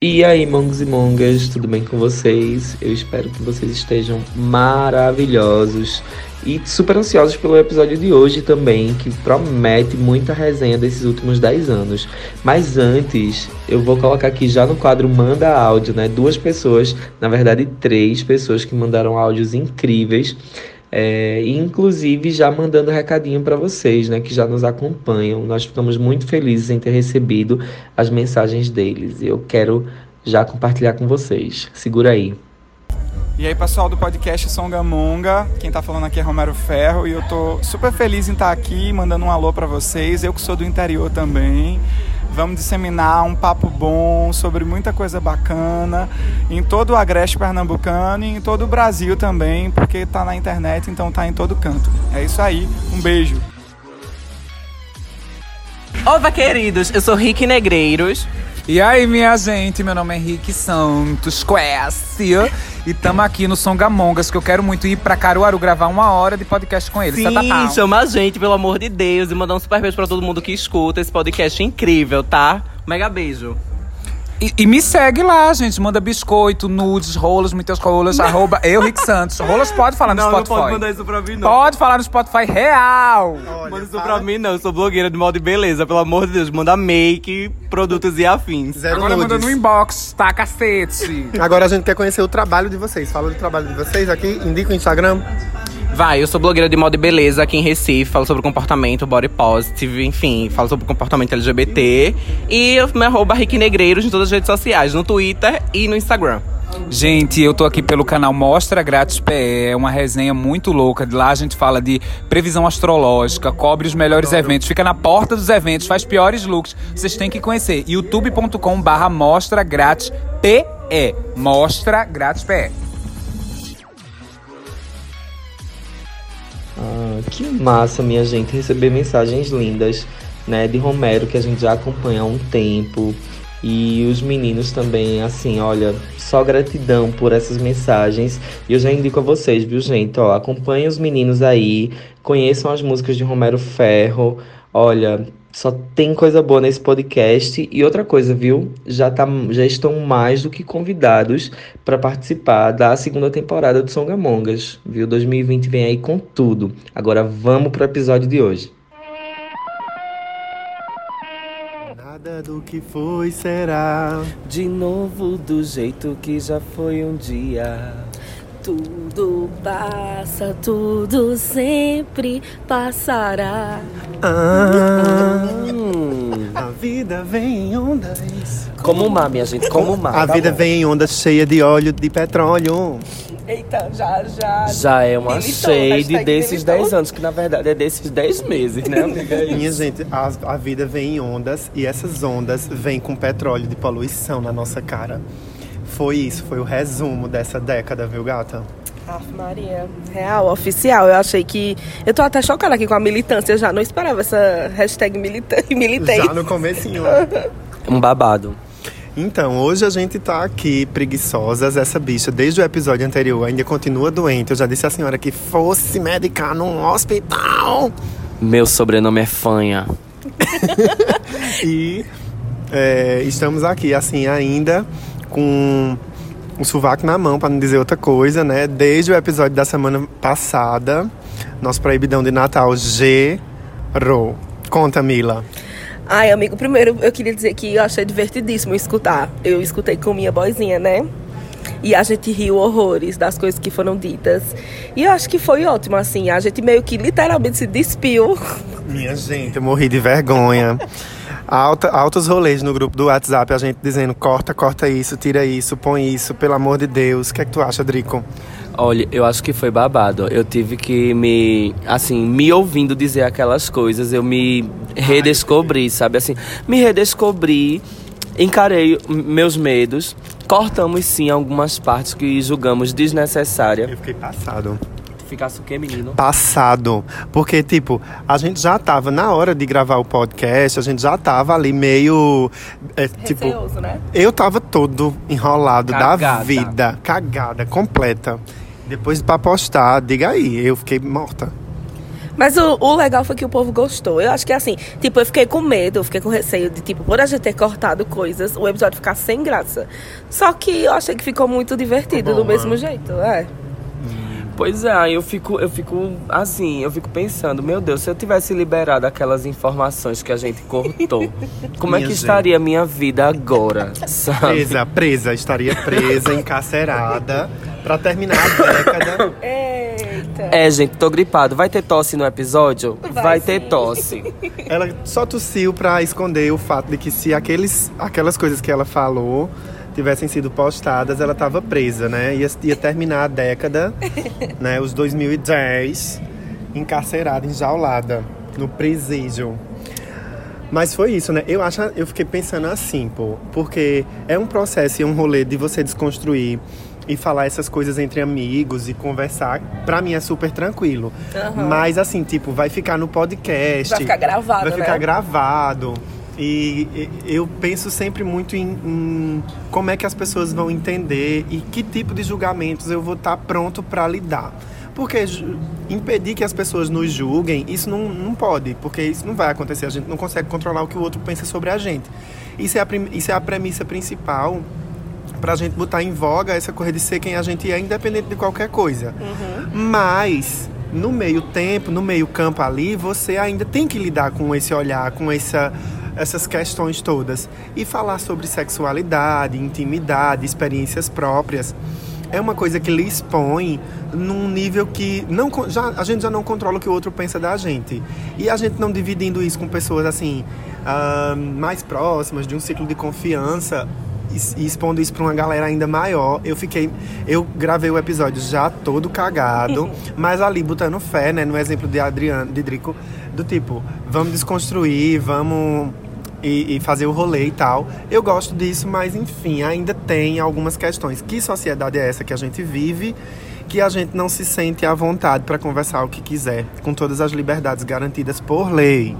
E aí, mongos e mongas, tudo bem com vocês? Eu espero que vocês estejam maravilhosos e super ansiosos pelo episódio de hoje também, que promete muita resenha desses últimos 10 anos. Mas antes, eu vou colocar aqui já no quadro Manda Áudio, né? Duas pessoas, na verdade, três pessoas que mandaram áudios incríveis. É, inclusive já mandando recadinho para vocês, né, que já nos acompanham. Nós ficamos muito felizes em ter recebido as mensagens deles. Eu quero já compartilhar com vocês. Segura aí. E aí, pessoal do podcast Songamonga, quem tá falando aqui é Romero Ferro e eu tô super feliz em estar aqui mandando um alô para vocês. Eu que sou do interior também. Vamos disseminar um papo bom sobre muita coisa bacana em todo o agreste pernambucano e em todo o Brasil também, porque tá na internet, então tá em todo canto. É isso aí, um beijo. Olá, queridos, eu sou Rick Negreiros. E aí, minha gente, meu nome é Henrique Santos Quest e tamo aqui no Songamongas, que eu quero muito ir pra Caruaru gravar uma hora de podcast com eles. Sim, Tatatá. chama a gente, pelo amor de Deus, e mandar um super beijo pra todo mundo que escuta esse podcast incrível, tá? Mega beijo. E, e me segue lá, gente. Manda biscoito, nudes, rolas, muitas rolas. arroba eu, Rick Santos. Rolas pode falar no Não, não Spotify. pode mandar isso pra mim, não. Pode falar no Spotify real. Manda isso pra mim, não. Eu sou blogueira de moda e beleza. Pelo amor de Deus, manda make, produtos e afins. Zero Agora manda nudes. no inbox, tá, cacete. Agora a gente quer conhecer o trabalho de vocês. Fala do trabalho de vocês aqui, indica o Instagram. Vai, eu sou blogueira de moda e beleza aqui em Recife, falo sobre comportamento, body positive, enfim, falo sobre comportamento LGBT. E eu me arroba Rick Negreiros em todas as redes sociais, no Twitter e no Instagram. Gente, eu tô aqui pelo canal Mostra Grátis PE, é uma resenha muito louca. De lá a gente fala de previsão astrológica, cobre os melhores eventos, fica na porta dos eventos, faz piores looks. Vocês têm que conhecer. youtube.com barra Mostra Grátis PE. Mostra Grátis PE. Ah, que massa, minha gente, receber mensagens lindas, né, de Romero, que a gente já acompanha há um tempo. E os meninos também, assim, olha, só gratidão por essas mensagens. E eu já indico a vocês, viu, gente? Ó, acompanhem os meninos aí, conheçam as músicas de Romero Ferro. Olha, só tem coisa boa nesse podcast. E outra coisa, viu? Já, tá, já estão mais do que convidados para participar da segunda temporada do Songamongas, viu? 2020 vem aí com tudo. Agora vamos pro episódio de hoje. Nada do que foi será. De novo do jeito que já foi um dia. Tudo passa, tudo sempre passará. Ah, a vida vem em ondas. Como o mar, minha gente, como o mar. A tá vida bom. vem em ondas cheia de óleo de petróleo. Eita, já, já. Já é uma Militou, shade desses militou. 10 anos, que na verdade é desses 10 meses, né, amiga? É Minha gente, a, a vida vem em ondas e essas ondas vêm com petróleo de poluição na nossa cara. Foi isso, foi o resumo dessa década, viu, gata? Aff, Maria, real, oficial. Eu achei que. Eu tô até chocada aqui com a militância já. Não esperava essa hashtag milita... militei. Já no comecinho. ó. Um babado. Então, hoje a gente tá aqui preguiçosas. Essa bicha, desde o episódio anterior, ainda continua doente. Eu já disse à senhora que fosse medicar num hospital. Meu sobrenome é Fanha. E é, estamos aqui, assim, ainda com o sovaco na mão, para não dizer outra coisa, né? Desde o episódio da semana passada, nosso proibidão de Natal gerou. Conta, Mila. Ai, amigo, primeiro eu queria dizer que eu achei divertidíssimo escutar. Eu escutei com minha boizinha, né? E a gente riu horrores das coisas que foram ditas. E eu acho que foi ótimo, assim. A gente meio que literalmente se despiu. Minha gente, eu morri de vergonha. Alta, altos rolês no grupo do WhatsApp, a gente dizendo corta, corta isso, tira isso, põe isso, pelo amor de Deus. O que é que tu acha, Drico? Olha, eu acho que foi babado. Eu tive que me, assim, me ouvindo dizer aquelas coisas, eu me redescobri, sabe? Assim, me redescobri, encarei meus medos. Cortamos sim algumas partes que julgamos desnecessárias. Eu fiquei passado. Ficasse o quê, menino? passado. Porque, tipo, a gente já tava, na hora de gravar o podcast, a gente já tava ali meio. é, tipo, né? eu tava todo enrolado da Cagada. vida. Cagada, completa. Depois pra postar, diga aí, eu fiquei morta. Mas o, o legal foi que o povo gostou. Eu acho que assim, tipo, eu fiquei com medo, eu fiquei com receio de, tipo, por a gente ter cortado coisas, o episódio ficar sem graça. Só que eu achei que ficou muito divertido bom, do mesmo né? jeito. É. Pois é, aí eu fico, eu fico assim, eu fico pensando, meu Deus, se eu tivesse liberado aquelas informações que a gente cortou, como é Minha que gente. estaria a minha vida agora, sabe? Presa, presa, estaria presa, encarcerada, pra terminar a década. Eita. É, gente, tô gripado. Vai ter tosse no episódio? Vai ter sim. tosse. Ela só tossiu pra esconder o fato de que se aqueles, aquelas coisas que ela falou tivessem sido postadas, ela tava presa, né? Ia, ia terminar a década, né? Os 2010, encarcerada, enjaulada, no presídio. Mas foi isso, né? Eu acho, eu fiquei pensando assim, pô, porque é um processo e um rolê de você desconstruir e falar essas coisas entre amigos e conversar. Pra mim é super tranquilo. Mas assim, tipo, vai ficar no podcast. Vai ficar gravado, Vai ficar né? gravado. E e- eu penso sempre muito em, em como é que as pessoas vão entender e que tipo de julgamentos eu vou estar pronto para lidar. Porque impedir que as pessoas nos julguem, isso não, não pode, porque isso não vai acontecer. A gente não consegue controlar o que o outro pensa sobre a gente. Isso é a, isso é a premissa principal pra gente botar em voga essa coisa de ser quem a gente é, independente de qualquer coisa. Mas, no meio tempo, no meio campo ali, você ainda tem que lidar com esse olhar, com essa, essas questões todas. E falar sobre sexualidade, intimidade, experiências próprias. É uma coisa que lhe expõe num nível que não, já, a gente já não controla o que o outro pensa da gente. E a gente não dividindo isso com pessoas assim, ah, mais próximas, de um ciclo de confiança, e, expondo isso pra uma galera ainda maior, eu fiquei. Eu gravei o episódio já todo cagado, mas ali botando fé, né? No exemplo de Adriano, de Drico, do tipo, vamos desconstruir, vamos. E, e fazer o rolê e tal. Eu gosto disso, mas enfim, ainda tem algumas questões. Que sociedade é essa que a gente vive? Que a gente não se sente à vontade para conversar o que quiser, com todas as liberdades garantidas por lei.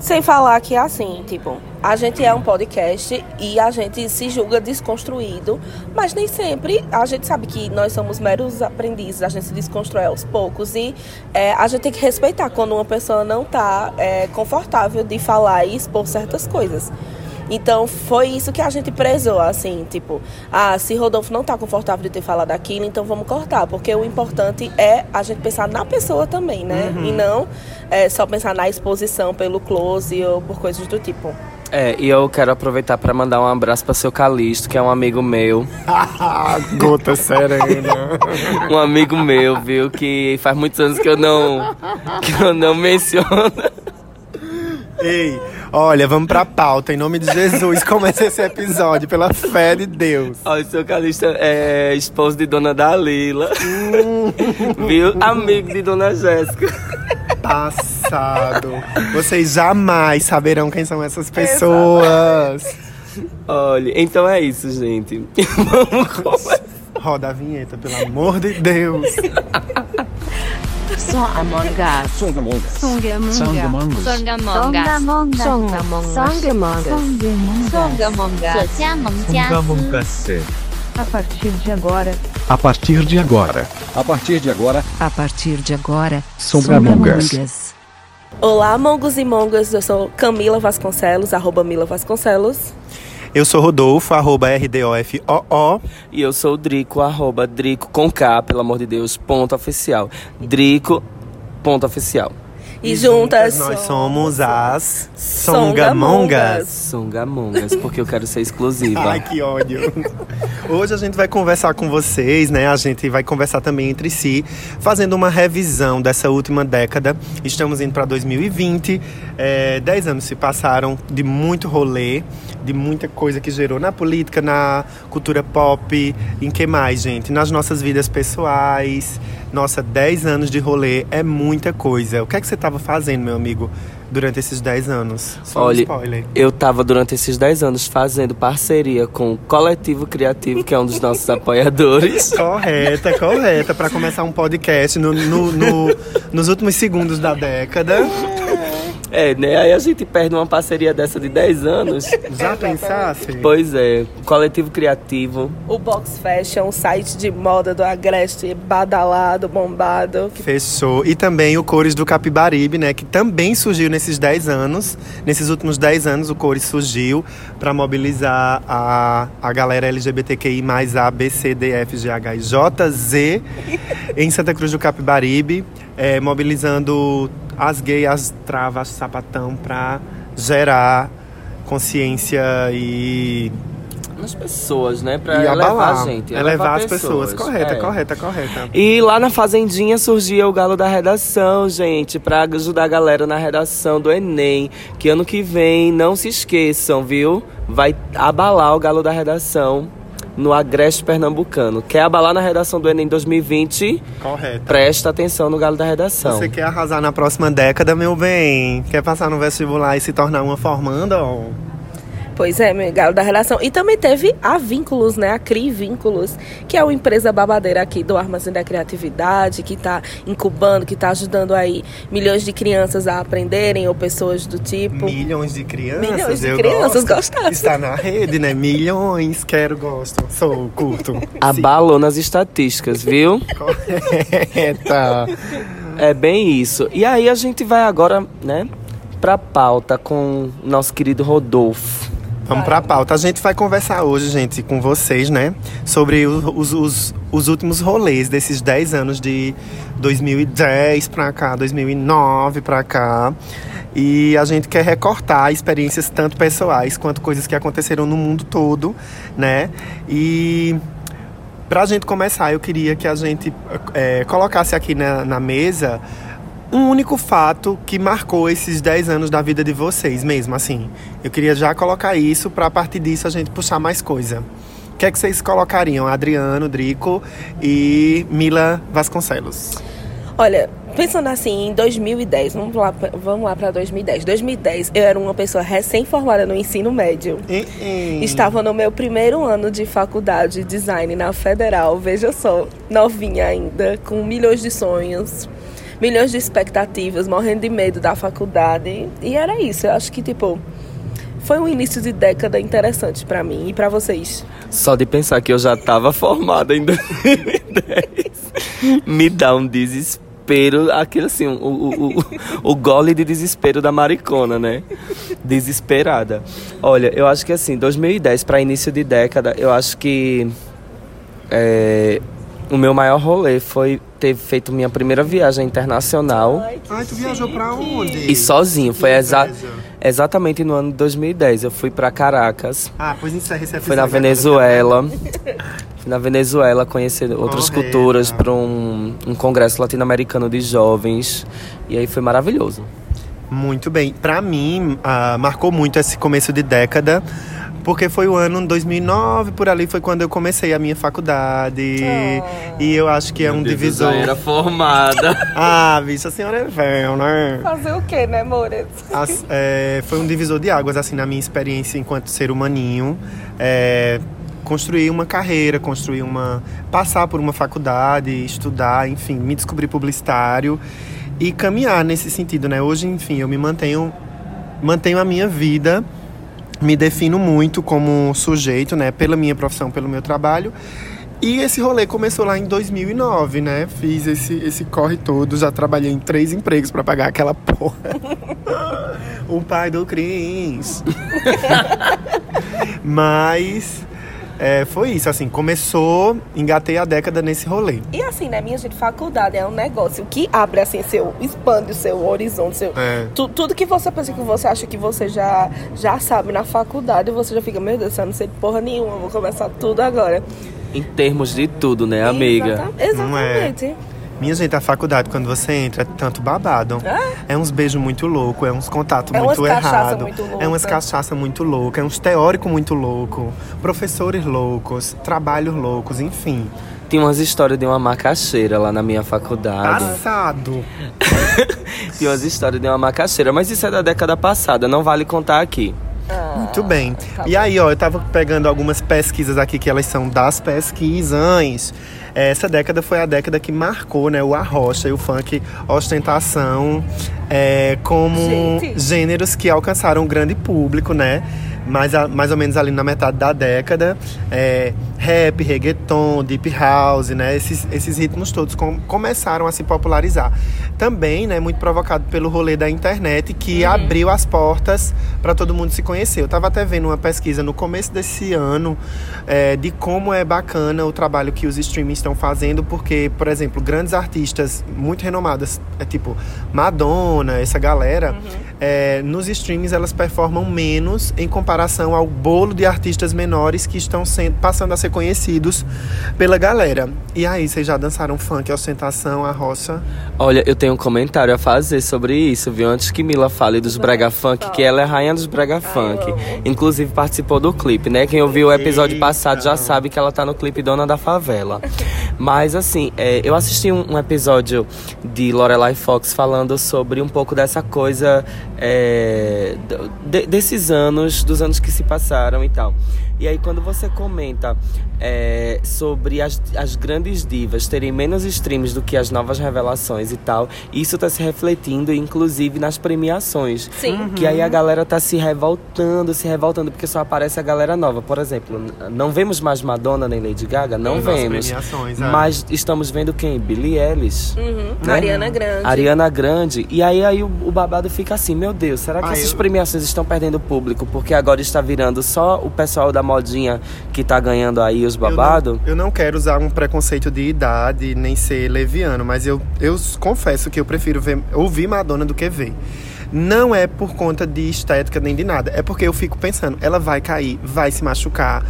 Sem falar que assim, tipo, a gente é um podcast e a gente se julga desconstruído, mas nem sempre a gente sabe que nós somos meros aprendizes, a gente se desconstrói aos poucos e é, a gente tem que respeitar quando uma pessoa não tá é, confortável de falar e expor certas coisas. Então foi isso que a gente prezou, assim, tipo, ah, se Rodolfo não tá confortável de ter falado aquilo, então vamos cortar, porque o importante é a gente pensar na pessoa também, né? E não é, só pensar na exposição pelo close ou por coisas do tipo. É, e eu quero aproveitar pra mandar um abraço pra seu Calixto, que é um amigo meu. Gota serena. Um amigo meu, viu? Que faz muitos anos que eu não. que eu não menciono. Ei, olha, vamos pra pauta. Em nome de Jesus, começa esse episódio, pela fé de Deus. Olha, o seu Calixto é esposo de Dona Dalila. viu? Amigo de Dona Jéssica. Passado. Vocês jamais saberão quem são essas pessoas. Olha, então é isso, gente. Vamos começar. Roda a vinheta, pelo amor de Deus. Só Among Us. Songamongas. Songamongas. Songamongas. Songamongas. Songamongas. A partir de agora, A partir de agora. A partir de agora, a partir de agora. Songamongas. Olá, mongos e mongas, eu sou Camila Vasconcelos, arroba Mila Vasconcelos. Eu sou Rodolfo, arroba RDOFOO. E eu sou o Drico, arroba Drico com K, pelo amor de Deus, ponto oficial. Drico, ponto oficial. E, juntas, nós somos as Songamongas. Songamongas. Songamongas, porque eu quero ser exclusiva. Ai, que ódio. Hoje a gente vai conversar com vocês, né? A gente vai conversar também entre si, fazendo uma revisão dessa última década. Estamos indo para 2020. É, dez anos se passaram de muito rolê, de muita coisa que gerou na política, na cultura pop, em que mais, gente? Nas nossas vidas pessoais. Nossa, 10 anos de rolê é muita coisa. O que é que você estava fazendo, meu amigo, durante esses 10 anos? Só um Olha, spoiler. eu tava durante esses 10 anos fazendo parceria com o Coletivo Criativo, que é um dos nossos apoiadores. Correta, correta. Para começar um podcast no, no- no- nos últimos segundos da década. É, né? Aí a gente perde uma parceria dessa de 10 anos. Já pensasse? Pois é, coletivo criativo. O Box Fashion, o site de moda do Agreste, badalado, bombado. Fechou. E também o Cores do Capibaribe, né? Que também surgiu nesses 10 anos. Nesses últimos 10 anos, o Cores surgiu para mobilizar a, a galera LGBTQI mais A, B, C, D, F, G, H e J, Z em Santa Cruz do Capibaribe, é, mobilizando as gays, as travas, sapatão para gerar consciência e, Nas pessoas, né? Pra e elevar abalar. a gente. elevar as pessoas. Correta, É. correta, correta. E lá na Fazendinha surgia o Galo da Redação, gente, pra ajudar a galera na redação do Enem. Que ano que vem, não se esqueçam, viu? Vai abalar o Galo da Redação no Agreste Pernambucano. Quer abalar na redação do Enem 2020? Correta. Presta atenção no Galo da Redação. Você quer arrasar na próxima década, meu bem? Quer passar no vestibular e se tornar uma formanda? ó? Pois é, meu galo da relação. E também teve a Vínculos, né? A CRI Vínculos, que é uma empresa babadeira aqui do Armazém da Criatividade, que está incubando, que está ajudando aí milhões de crianças a aprenderem ou pessoas do tipo. Milhões de crianças. Milhões de eu crianças gosto. gostaram. Está na rede, né? Milhões. Quero, gosto. Sou, curto. Abalou nas estatísticas, viu? Correta. É bem isso. E aí a gente vai agora, né, pra pauta com o nosso querido Rodolfo. Vamos pra pauta. A gente vai conversar hoje, gente, com vocês, né? Sobre os, os, os últimos rolês desses 10 anos de 2010 pra cá, 2009 pra cá. E a gente quer recortar experiências tanto pessoais quanto coisas que aconteceram no mundo todo, né? E pra gente começar, eu queria que a gente eh, colocasse aqui na, na mesa um único fato que marcou esses 10 anos da vida de vocês mesmo, assim. Eu queria já colocar isso para a partir disso a gente puxar mais coisa. O que é que vocês colocariam? Adriano, Drico e Mila Vasconcelos. Olha, pensando assim, em 2010, vamos lá, vamos lá para 2010. 2010, eu era uma pessoa recém-formada no ensino médio. Estava no meu primeiro ano de faculdade de design na Federal, veja só, novinha ainda, com milhões de sonhos, milhões de expectativas, morrendo de medo da faculdade. E era isso, eu acho que, tipo, foi um início de década interessante pra mim e pra vocês. Só de pensar que eu já tava formada em 2010 me dá um desespero, aquele assim, o, o, o, o gole de desespero da maricona, né? Desesperada. Olha, eu acho que assim, 2010 para início de década, eu acho que é, o meu maior rolê foi ter feito minha primeira viagem internacional. Ai, tu viajou pra onde? E sozinho, foi exa exatamente no ano de 2010. Eu fui para Caracas, Ah, pois encerra esse fui na. Venezuela. Fui na Venezuela conhecer outras Correta. culturas para um, um congresso latino-americano de jovens. E aí foi maravilhoso. Muito bem. Pra mim, ah, marcou muito esse começo de década. Porque foi o ano 2009, por ali foi quando eu comecei a minha faculdade. E eu acho que é um divisor. era formada. Ah, bicho, a senhora é velha, né? Fazer o quê, né, Moreto? As- é, foi um divisor de águas, assim, na minha experiência enquanto ser humaninho. É, construir uma carreira, construir uma. passar por uma faculdade, estudar, enfim, me descobrir publicitário e caminhar nesse sentido, né? Hoje, enfim, eu me mantenho. mantenho a minha vida, me defino muito como sujeito, né? Pela minha profissão, pelo meu trabalho. E esse rolê começou lá em 2009, né? Fiz esse, esse corre todo, já trabalhei em três empregos pra pagar aquela porra. o pai do Cris. Mas é, foi isso, assim, começou, engatei a década nesse rolê. E assim, né, minha gente, faculdade é um negócio que abre, assim, seu, expande o seu horizonte, seu, É. tu- tudo que você pensa que você acha que você já, já sabe na faculdade, você já fica, meu Deus, eu não sei de porra nenhuma, vou começar tudo agora. Em termos de tudo, né, amiga? Exata- Não é? Minha gente, a faculdade, quando você entra, é tanto babado. É uns beijos muito loucos, é uns contatos É muito errados. É umas louca. cachaça muito loucas, é uns teóricos muito loucos, professores loucos, trabalhos loucos, enfim. Tinha umas histórias de uma macaxeira lá na minha faculdade. Passado. Tinha umas histórias de uma macaxeira, mas isso é da década passada, não vale contar aqui. Muito bem. tá e bom. aí, ó, eu tava pegando algumas pesquisas aqui que elas são das pesquisas. Essa década foi a década que marcou, né, o arrocha e o funk ostentação é, como Gente. gêneros que alcançaram um grande público, né? Mais, a- mais ou menos ali na metade da década. É, rap, reggaeton, deep house, né? Esses, esses ritmos todos com- começaram a se popularizar. Também, né, muito provocado pelo rolê da internet que abriu as portas para todo mundo se conhecer. Eu tava até vendo uma pesquisa no começo desse ano é, de como é bacana o trabalho que os streamings estão fazendo, porque, por exemplo, grandes artistas muito renomadas, é tipo Madonna, essa galera, é, nos streamings elas performam menos em comparação ao bolo de artistas menores que estão sendo, passando a ser conhecidos pela galera. E aí, vocês já dançaram funk, ostentação, a roça? Olha, eu tenho um comentário a fazer sobre isso, viu? Antes que Mila fale dos brega funk, que ela é rainha dos brega funk. Inclusive participou do clipe, né? Quem ouviu o episódio passado já sabe que ela tá no clipe Dona da Favela. Mas assim, é, eu assisti um, um episódio de Lorelai Fox falando sobre um pouco dessa coisa é, de- desses anos, dos anos que se passaram e tal. E aí quando você comenta é, sobre as, as grandes divas terem menos streams do que as novas revelações e tal, isso tá se refletindo inclusive nas premiações. Sim. Que aí a galera tá se revoltando, se revoltando, porque só aparece a galera nova. Por exemplo, não vemos mais Madonna nem Lady Gaga? Não Nas vemos. premiações, é. Mas estamos vendo quem? Billie Eilish. Uhum. né? Ariana Grande. Ariana Grande. E aí, aí o, o babado fica assim, meu Deus, será que Ah, essas eu- premiações estão perdendo público? Porque agora está virando só o pessoal da modinha que tá ganhando aí os babados? Eu não, eu não quero usar um preconceito de idade, nem ser leviano, mas eu, eu confesso que eu prefiro ver, ouvir Madonna do que ver. Não é por conta de estética nem de nada. É porque eu fico pensando, ela vai cair, vai se machucar.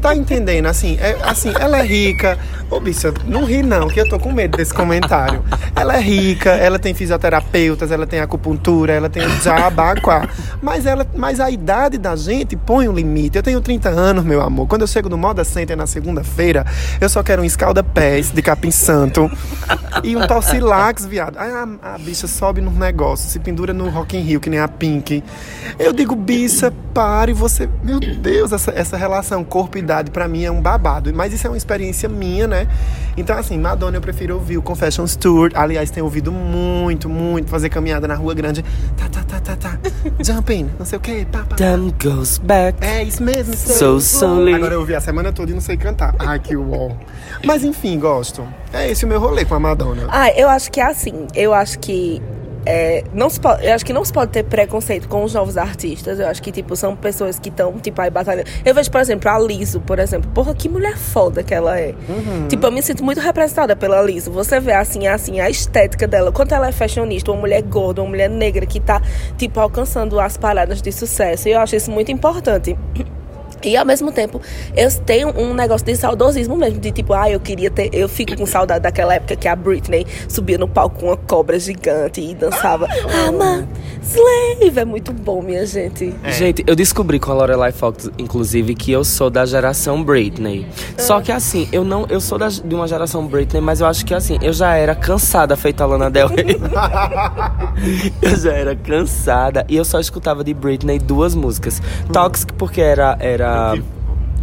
Tá entendendo? Assim, é, assim ela é rica. Ô, bicha, não ri não, que eu tô com medo desse comentário. Ela é rica, ela tem fisioterapeutas, ela tem acupuntura, ela tem jabaquá. Mas, ela, mas a idade da gente põe um limite. Eu tenho 30 anos, meu amor. Quando eu chego no Moda Center na segunda-feira, eu só quero um escalda-pés de capim santo e um torcilax, viado. Aí a, a bicha sobe nos negócios, se pendura no Rock in Rio, que nem a Pink. Eu digo, bicha, pare, você... Meu Deus, essa, essa relação corpo e idade pra mim é um babado. Mas isso é uma experiência minha, né? Então, assim, Madonna eu prefiro ouvir o Confessions Tour. Aliás, tenho ouvido muito, muito fazer caminhada na Rua Grande. Tá, tá, tá, tá, tá. Jumping, não sei o quê. Pá, pá. Time goes back. É isso mesmo. So slowly. Agora eu ouvi a semana toda e não sei cantar. Ai, que uó. Mas enfim, gosto. É esse o meu rolê com a Madonna. Ah, eu acho que é assim. Eu acho que. É, não se pode, eu acho que não se pode ter preconceito com os novos artistas. Eu acho que, tipo, são pessoas que estão, tipo, aí batalhando. Eu vejo, por exemplo, a Liso, por exemplo. Porra, que mulher foda que ela é. Tipo, eu me sinto muito representada pela Liso. Você vê, assim, assim, a estética dela. Quanto ela é fashionista, uma mulher gorda, uma mulher negra que tá, tipo, alcançando as paradas de sucesso. E eu acho isso muito importante. E ao mesmo tempo, eu tenho um negócio de saudosismo mesmo, de tipo, ah, eu queria ter. Eu fico com saudade daquela época que a Britney subia no palco com uma cobra gigante e dançava. I'm a slave! É muito bom, minha gente. Gente, eu descobri com a Lorelai Fox, inclusive, que eu sou da geração Britney. Só que assim, eu não, eu sou da- de uma geração Britney, mas eu acho que assim, eu já era cansada feita a Lana Del Rey. eu já era cansada e eu só escutava de Britney duas músicas. Toxic porque era era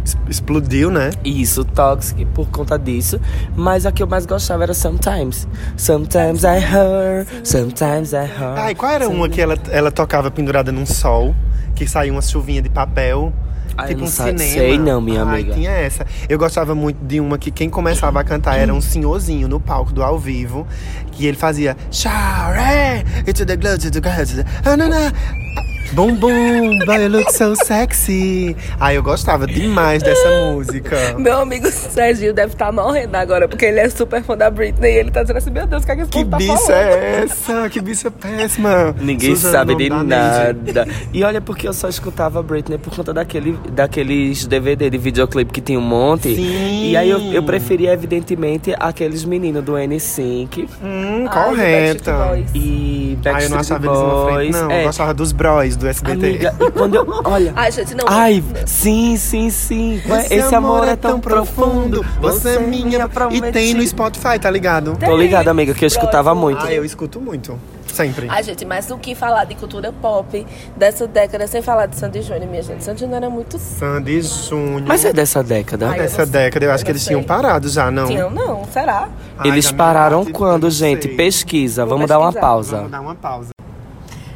Es- Explodiu, né? isso, Toxic por conta disso, mas a que eu mais gostava era Sometimes. Sometimes I hurt, sometimes I hurt. Ai, qual era uma que ela, ela tocava pendurada num sol? Que saía uma chuvinha de papel? Ai, tipo um cinema. sei não, minha Ai, amiga. tinha essa. Eu gostava muito de uma que quem começava a cantar era um senhorzinho no palco do ao vivo. Que ele fazia it's the glow to the glow to the... Ah, não, não. Bum bum, but you look so sexy. Ai, eu gostava demais dessa música. Meu amigo Serginho deve estar morrendo agora, porque ele é super fã da Britney e ele tá dizendo assim: Meu Deus, o que é que esse Que tá bicha é essa? Que bicha péssima. Ninguém Suzana, sabe de nada. E olha, porque eu só escutava Britney por conta daquele, daqueles DVD de videoclipe que tinha um monte. Sim. E aí eu, eu preferia, evidentemente, aqueles meninos do N5 Hum, Do Backstreet correta. Boys. e Ah, eu não Backstreet achava eles uma frente, Boys. não. É, Eu gostava dos bros do SBT. amiga, e quando eu. Olha. Ai, gente, não. Ai, sim, sim, sim. Esse, amor é tão profundo. Você é minha. E tem no Spotify, tá ligado? Tô ligada, amiga, que eu escutava muito. Ah, eu escuto muito. Sempre. Ai, gente, mas o que falar de cultura pop dessa década sem falar de Sandy Júnior, minha gente? Sandy Júnior era muito. Sandy Júnior. Mas é dessa década. Ai, eu Dessa não sei. década, eu acho Eu que eles sei. tinham parado já, não? Tinha, não, será? Ai, Eles pararam quando, gente? Pesquisa. Vou Vamos dar uma pesquisar. pausa. Vamos dar uma pausa.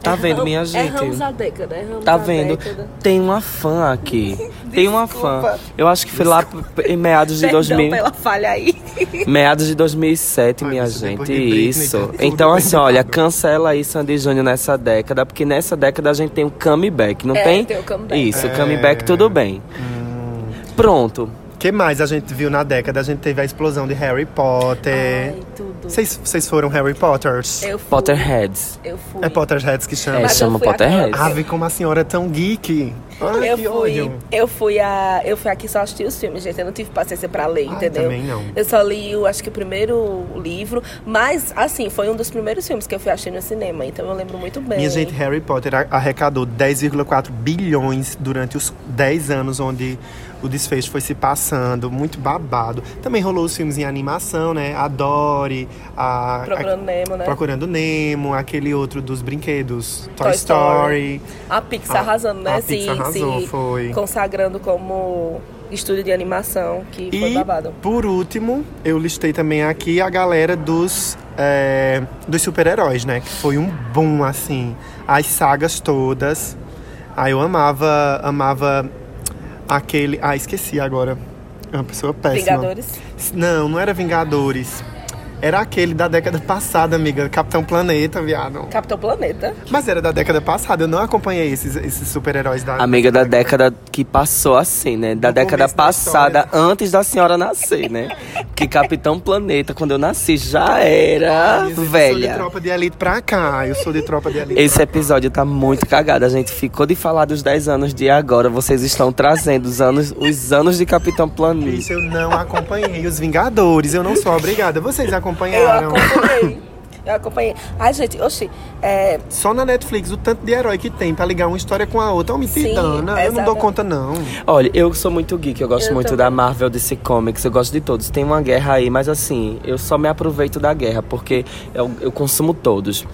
Tá vendo, minha gente? Erramos a década, erramos Tá a vendo? década. Tem uma fã aqui. Tem uma fã. Eu acho que foi lá em meados de Perdão 2000. pela falha aí. Meados de 2007, Ai, minha gente. Britney, Isso. tudo Então, assim, olha, cancela aí Sandy Júnior nessa década, porque nessa década a gente tem o comeback, não É, tem? tem o comeback. Isso, o É. comeback tudo bem. Pronto. O que mais a gente viu na década? A gente teve a explosão de Harry Potter. Ai, tudo. Vocês vocês foram Harry Potters? Eu fui. Potterheads. Eu fui. É Potterheads que chama. É, Mas eu chama Potterheads. aquela- Ave, como a senhora é tão geek. Ai, Eu que fui, ódio. eu fui a. Eu fui aqui só assistir os filmes, gente. Eu não tive paciência pra ler, Ai, entendeu? também não. Eu só li, o, acho que o primeiro livro. Mas, assim, foi um dos primeiros filmes que eu fui assistir no cinema. Então eu lembro muito bem. Minha gente, Harry Potter a- arrecadou 10,4 bilhões durante os 10 anos onde o desfecho foi se passando. Muito babado. Também rolou os filmes em animação, né? A Dory, a... Procurando a- Nemo, né? Procurando Nemo, aquele outro dos brinquedos, Toy, Toy Story. Story. A Pixar A- arrasando, né? a Pixar arrasou, se foi. consagrando como estúdio de animação, que foi E, babado. por último, eu listei também aqui a galera dos, é, dos super-heróis, né? Que foi um boom, assim. As sagas todas. Ah, eu amava, amava aquele... Ah, esqueci agora. É uma pessoa péssima. Vingadores. Não, não era Vingadores. Era aquele da década passada, amiga. Capitão Planeta, viado. Capitão Planeta. Mas era da década passada. Eu não acompanhei esses, esses super-heróis da Amiga da década que passou assim, né? Da No década da passada, história. antes da senhora nascer, né? Que Capitão Planeta, quando eu nasci, já era Eu sou de velha. tropa de elite pra cá. Eu sou de tropa de elite Esse pra cá. episódio tá muito cagado. A gente ficou de falar dos 10 anos de agora. Vocês estão trazendo os anos, os anos de Capitão Planeta. Isso eu não acompanhei. Os Vingadores, eu não sou obrigada. Vocês Eu acompanharam? acompanhei. Eu acompanhei. Ai, gente, oxi, é, Só na Netflix, o tanto de herói que tem pra ligar uma história com a outra. Ô, me Sim, dana. Eu não dou conta, não. Olha, eu sou muito geek, eu gosto Eu muito também. da Marvel, DC Comics, eu gosto de todos. Tem uma guerra aí, mas assim, eu só me aproveito da guerra, porque eu, eu consumo todos.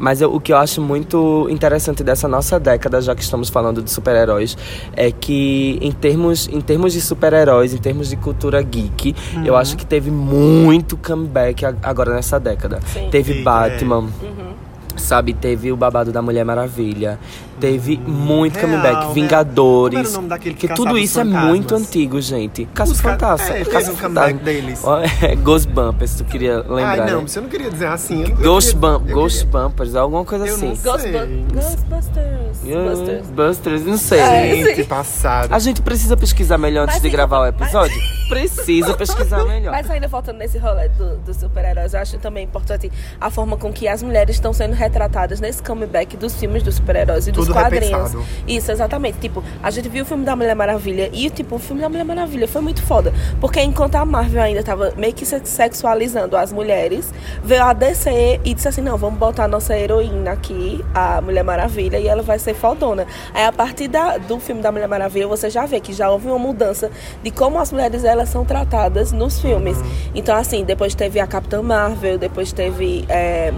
Mas eu- o que eu acho muito interessante dessa nossa década, já que estamos falando de super-heróis, é que em termos, em termos de super-heróis, em termos de cultura geek, eu Uhum. acho que teve muito comeback agora nessa década. Sim. Teve é. Batman. Uhum. Sabe, teve o babado da Mulher Maravilha. Teve muito Real, comeback. real. Vingadores. Como era o nome daquele que que tudo isso é muito antigo, gente. Caça Os ca- Fantasma. É, um comeback deles. É, Ghost Bumpers, tu queria lembrar, Ai, não, né? você não queria dizer assim. Eu- eu Ghost, queria- Bump, eu Ghost queria- Bumpers, alguma coisa Eu não assim. sei. Ghostbu- Ghostbusters. Busters. Busters, não sei. É, Gente, passado. A gente precisa pesquisar melhor antes Mas de gravar o mas- episódio? Precisa pesquisar melhor. Mas ainda voltando nesse rolê do- dos super-heróis, eu acho também importante a forma com que as mulheres estão sendo retratadas nesse comeback dos filmes dos super-heróis e dos Tudo quadrinhos. repensado. Isso, exatamente. Tipo, a gente viu o filme da Mulher Maravilha e, tipo, o filme da Mulher Maravilha foi muito foda. Porque enquanto a Marvel ainda tava meio que se- sexualizando as mulheres, veio a DC e disse assim: não, vamos botar a nossa heroína aqui, a Mulher Maravilha, e ela vai ser fodona. Aí a partir da- do filme da Mulher Maravilha, você já vê que já houve uma mudança de como as mulheres elas são tratadas nos filmes. Então, assim, depois teve a Capitã Marvel, depois teve. é,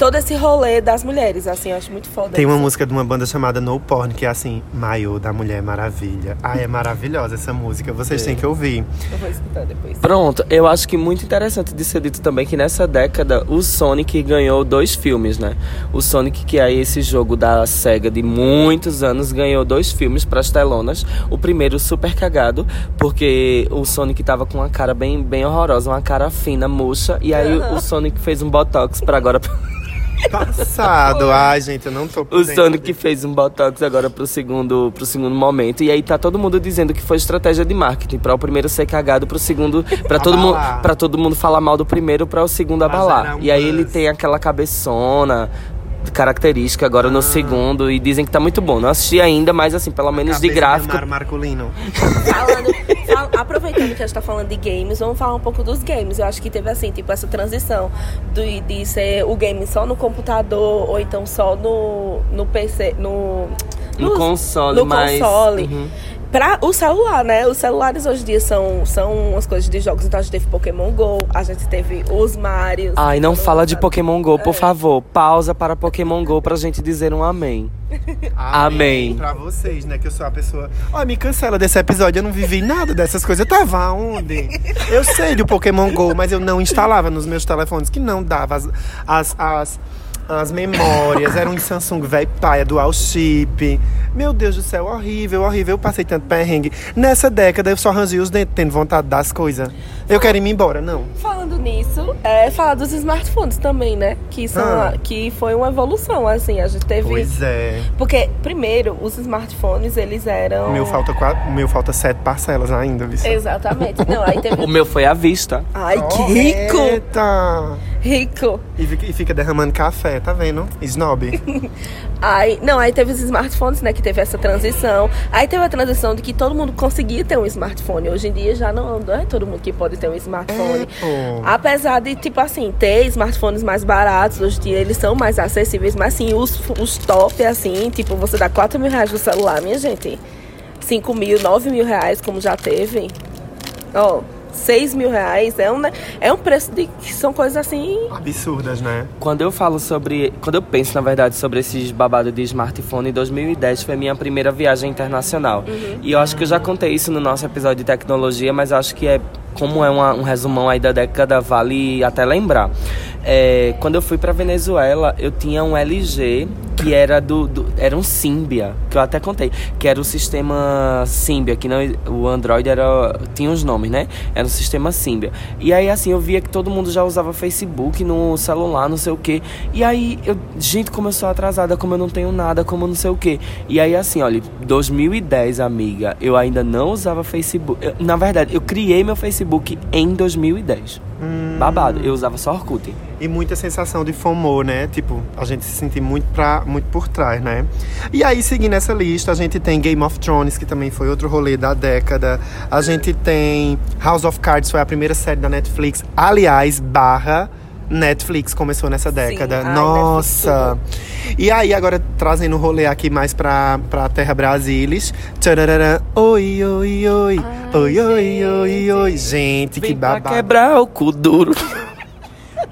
Todo esse rolê das mulheres, assim, eu acho muito foda. Tem uma isso. música de uma banda chamada No Porn, que é assim, Maiô da Mulher Maravilha. Ah, é maravilhosa essa música, vocês têm que ouvir. Eu vou escutar depois. Pronto, eu acho que muito interessante de ser dito também que nessa década o Sonic ganhou dois filmes, né? O Sonic, que é esse jogo da SEGA de muitos anos, ganhou dois filmes para as telonas. O primeiro super cagado, porque o Sonic tava com uma cara bem, bem horrorosa, uma cara fina, murcha, e aí o Sonic fez um botox para agora Passado. Ai, gente, eu não tô O Sonic disso. fez um botox agora pro segundo, pro segundo momento. E aí tá todo mundo dizendo que foi estratégia de marketing. Pra o primeiro ser cagado, pro segundo. Pra todo, mundo, Abalar. pra todo mundo falar mal do primeiro, pra o segundo Mas abalar. era um E aí ele tem aquela cabeçona característica agora Ah. no segundo. E dizem que tá muito bom. Não assisti ainda, mas assim, pelo menos de gráfico. Marculino. Falando, fal- aproveitando que a gente tá falando de games, vamos falar um pouco dos games. Eu acho que teve assim, tipo, essa transição do, de ser o game só no computador ou então só no, no PC, no, No nos- console, no mas- console. Uhum. Pra o celular, né? Os celulares hoje em dia são, são as coisas de jogos. Então a gente teve Pokémon GO, a gente teve os Marios. Ai, não fala de. Pokémon GO, É. por favor. Pausa para Pokémon GO pra gente dizer um amém. Amém. Pra vocês, né? Que eu sou a pessoa. Ó, me cancela desse episódio. Eu não vivi nada dessas coisas. Eu tava onde? Eu sei do Pokémon GO, mas eu não instalava nos meus telefones, que não dava as, as, as, as memórias. Eram de Samsung, velho paia, dual chip. Meu Deus do céu, horrível, horrível. Eu passei tanto perrengue. Nessa década eu só rangi os dentes, tendo vontade das coisas. Eu quero ir me embora, não. Falando nisso, é falar dos smartphones também, né? Que, são Ah. a- que foi uma evolução, assim. A gente teve. Pois é. Porque, primeiro, os smartphones, eles eram. O meu falta, quatro, o meu falta sete parcelas ainda, viu? Exatamente. Não, aí teve. O meu foi à vista. Ai, que rico! Eita! Rico! E fica, e fica derramando café, tá vendo? Snob. Aí, não, aí teve os smartphones, né? Que teve essa transição. Aí teve a transição de que todo mundo conseguia ter um smartphone. Hoje em dia já não, não é todo mundo que pode ter um smartphone. pô. Apesar de, tipo assim, ter smartphones mais baratos, hoje em dia eles são mais acessíveis, mas assim, os, os top, assim, tipo, você dá 4 mil reais no celular, minha gente. 5 mil, 9 mil reais, como já teve. Ó, 6 mil reais é um, é um preço de. que São coisas assim. Absurdas, né? Quando eu falo sobre. Quando eu penso, na verdade, sobre esses babados de smartphone, 2010 foi minha primeira viagem internacional. E eu acho que eu já contei isso no nosso episódio de tecnologia, mas acho que é. Como é uma- um resumão aí da década, vale até lembrar. É, quando eu fui pra Venezuela, eu tinha um LG que era do, do- Era um Symbian, que eu até contei. Que era o sistema Symbian, que não. O Android era. Tinha os nomes, né? Era o sistema Symbian. E aí, assim, eu via que todo mundo já usava Facebook no celular, não sei o quê. E aí, eu, gente, como eu sou atrasada, como eu não tenho nada, como não sei o quê. E aí, assim, olha, 2010, amiga, eu ainda não usava Facebook. Eu- na verdade, eu criei meu Facebook em 2010. Babado, eu usava só Orkut. E muita sensação de FOMO, né? Tipo, a gente se sentir muito, pra, muito por trás, né? E aí, seguindo essa lista, a gente tem Game of Thrones, que também foi outro rolê da década. A gente tem House of Cards, foi a primeira série da Netflix. Aliás, barra Netflix começou nessa década. ai, Nossa! E aí, agora trazendo o rolê aqui mais pra, pra Terra Brasilis. Tchararara. Oi, oi, oi. oi, oi, oi, oi. Gente, que Vem pra babado. quebrar o cu duro.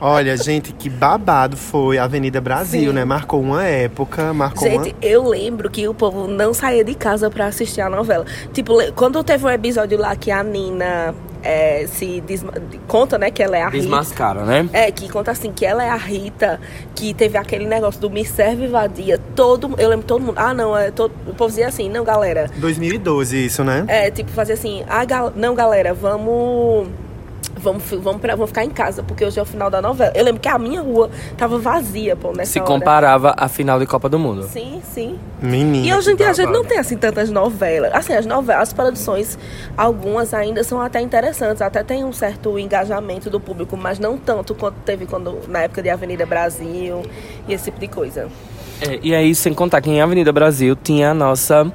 Olha, gente, que babado foi a Avenida Brasil, Sim. né? Marcou uma época, marcou Gente, eu lembro que o povo não saía de casa pra assistir a novela. Tipo, quando teve um episódio lá que a Nina é, se desma- conta, né, que ela é a Rita. Desmascara, né? É, que conta assim, que ela é a Rita, que teve aquele negócio do me serve vadia. Todo, eu lembro todo mundo. Ah, não, é todo, o povo dizia assim, não, galera. uma... 2012 isso, né? É, tipo, fazer assim, ah, gal- não, galera, vamos. Vamos, vamos, pra, vamos ficar em casa, porque hoje é o final da novela. Eu lembro que a minha rua tava vazia, pô, nessa Se hora. comparava à final de Copa do Mundo. Sim, sim. Menina. E hoje em dia a gente não tem assim tantas novelas. Assim, as novelas, as produções, algumas ainda são até interessantes, até tem um certo engajamento do público, mas não tanto quanto teve quando, na época de Avenida Brasil e esse tipo de coisa. É, e aí, sem contar que em Avenida Brasil tinha a nossa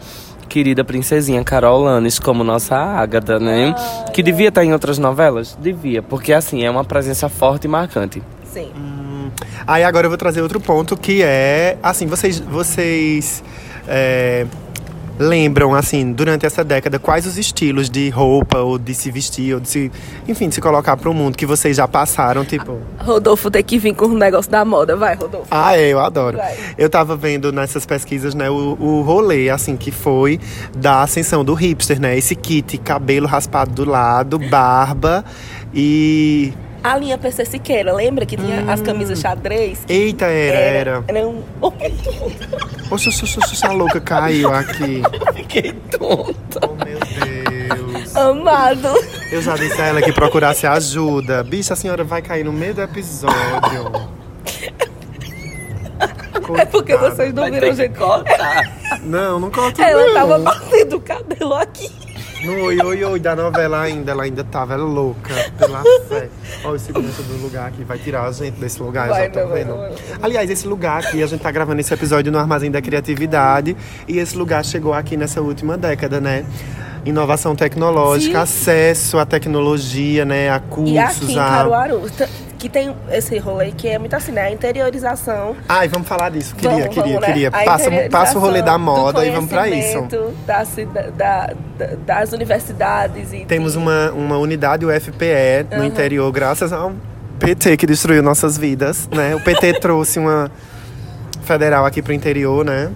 querida princesinha Carol Lanes como nossa Ágata, né? que devia estar em outras novelas? Devia, porque assim, é uma presença forte e marcante. Sim. Aí agora eu vou trazer outro ponto que é, assim, vocês, vocês é, lembram, assim, durante essa década, quais os estilos de roupa ou de se vestir ou de se, enfim, de se colocar pro mundo que vocês já passaram, tipo... Rodolfo tem que vir com o negócio da moda. Vai, Rodolfo. Ah, é, eu adoro. Vai. Eu tava vendo nessas pesquisas, né, o, o rolê, assim, que foi da ascensão do hipster, né? Esse kit, cabelo raspado do lado, barba e... A linha PC Siqueira, lembra que tinha as camisas xadrez? Eita, era, era. Era um... Oxe, oxe, oxe, oxe, a louca caiu aqui. Fiquei tonta. Oh, meu Deus. Amado. Eu já disse a ela que procurasse ajuda. Bicha, a senhora vai cair no meio do episódio. É porque vocês não Vai viram, gente. cortar. Não, não conta Ela não. tava batendo o cabelo aqui. No oi, oi, oi da novela ainda. Ela ainda tava louca, pela fé. Olha o segurança do lugar aqui. Vai tirar a gente desse lugar, Vai, já tô não, vendo. não, não. Aliás, esse lugar aqui, a gente tá gravando esse episódio no Armazém da Criatividade. E esse lugar chegou aqui nessa última década, né? Inovação tecnológica, Sim. acesso à tecnologia, né? A cursos, E aqui em a... Caruaru. Que tem esse rolê que é muito assim, né? A interiorização. Ai, vamos falar disso. Queria, Vamos, queria, vamos, né? queria. A Passa, passa o rolê da moda e vamos pra isso. Da, da- da- das universidades e Temos de- uma, uma unidade UFPE no Aham. interior, graças ao PT que destruiu nossas vidas, né? O PT trouxe uma federal aqui pro interior, né?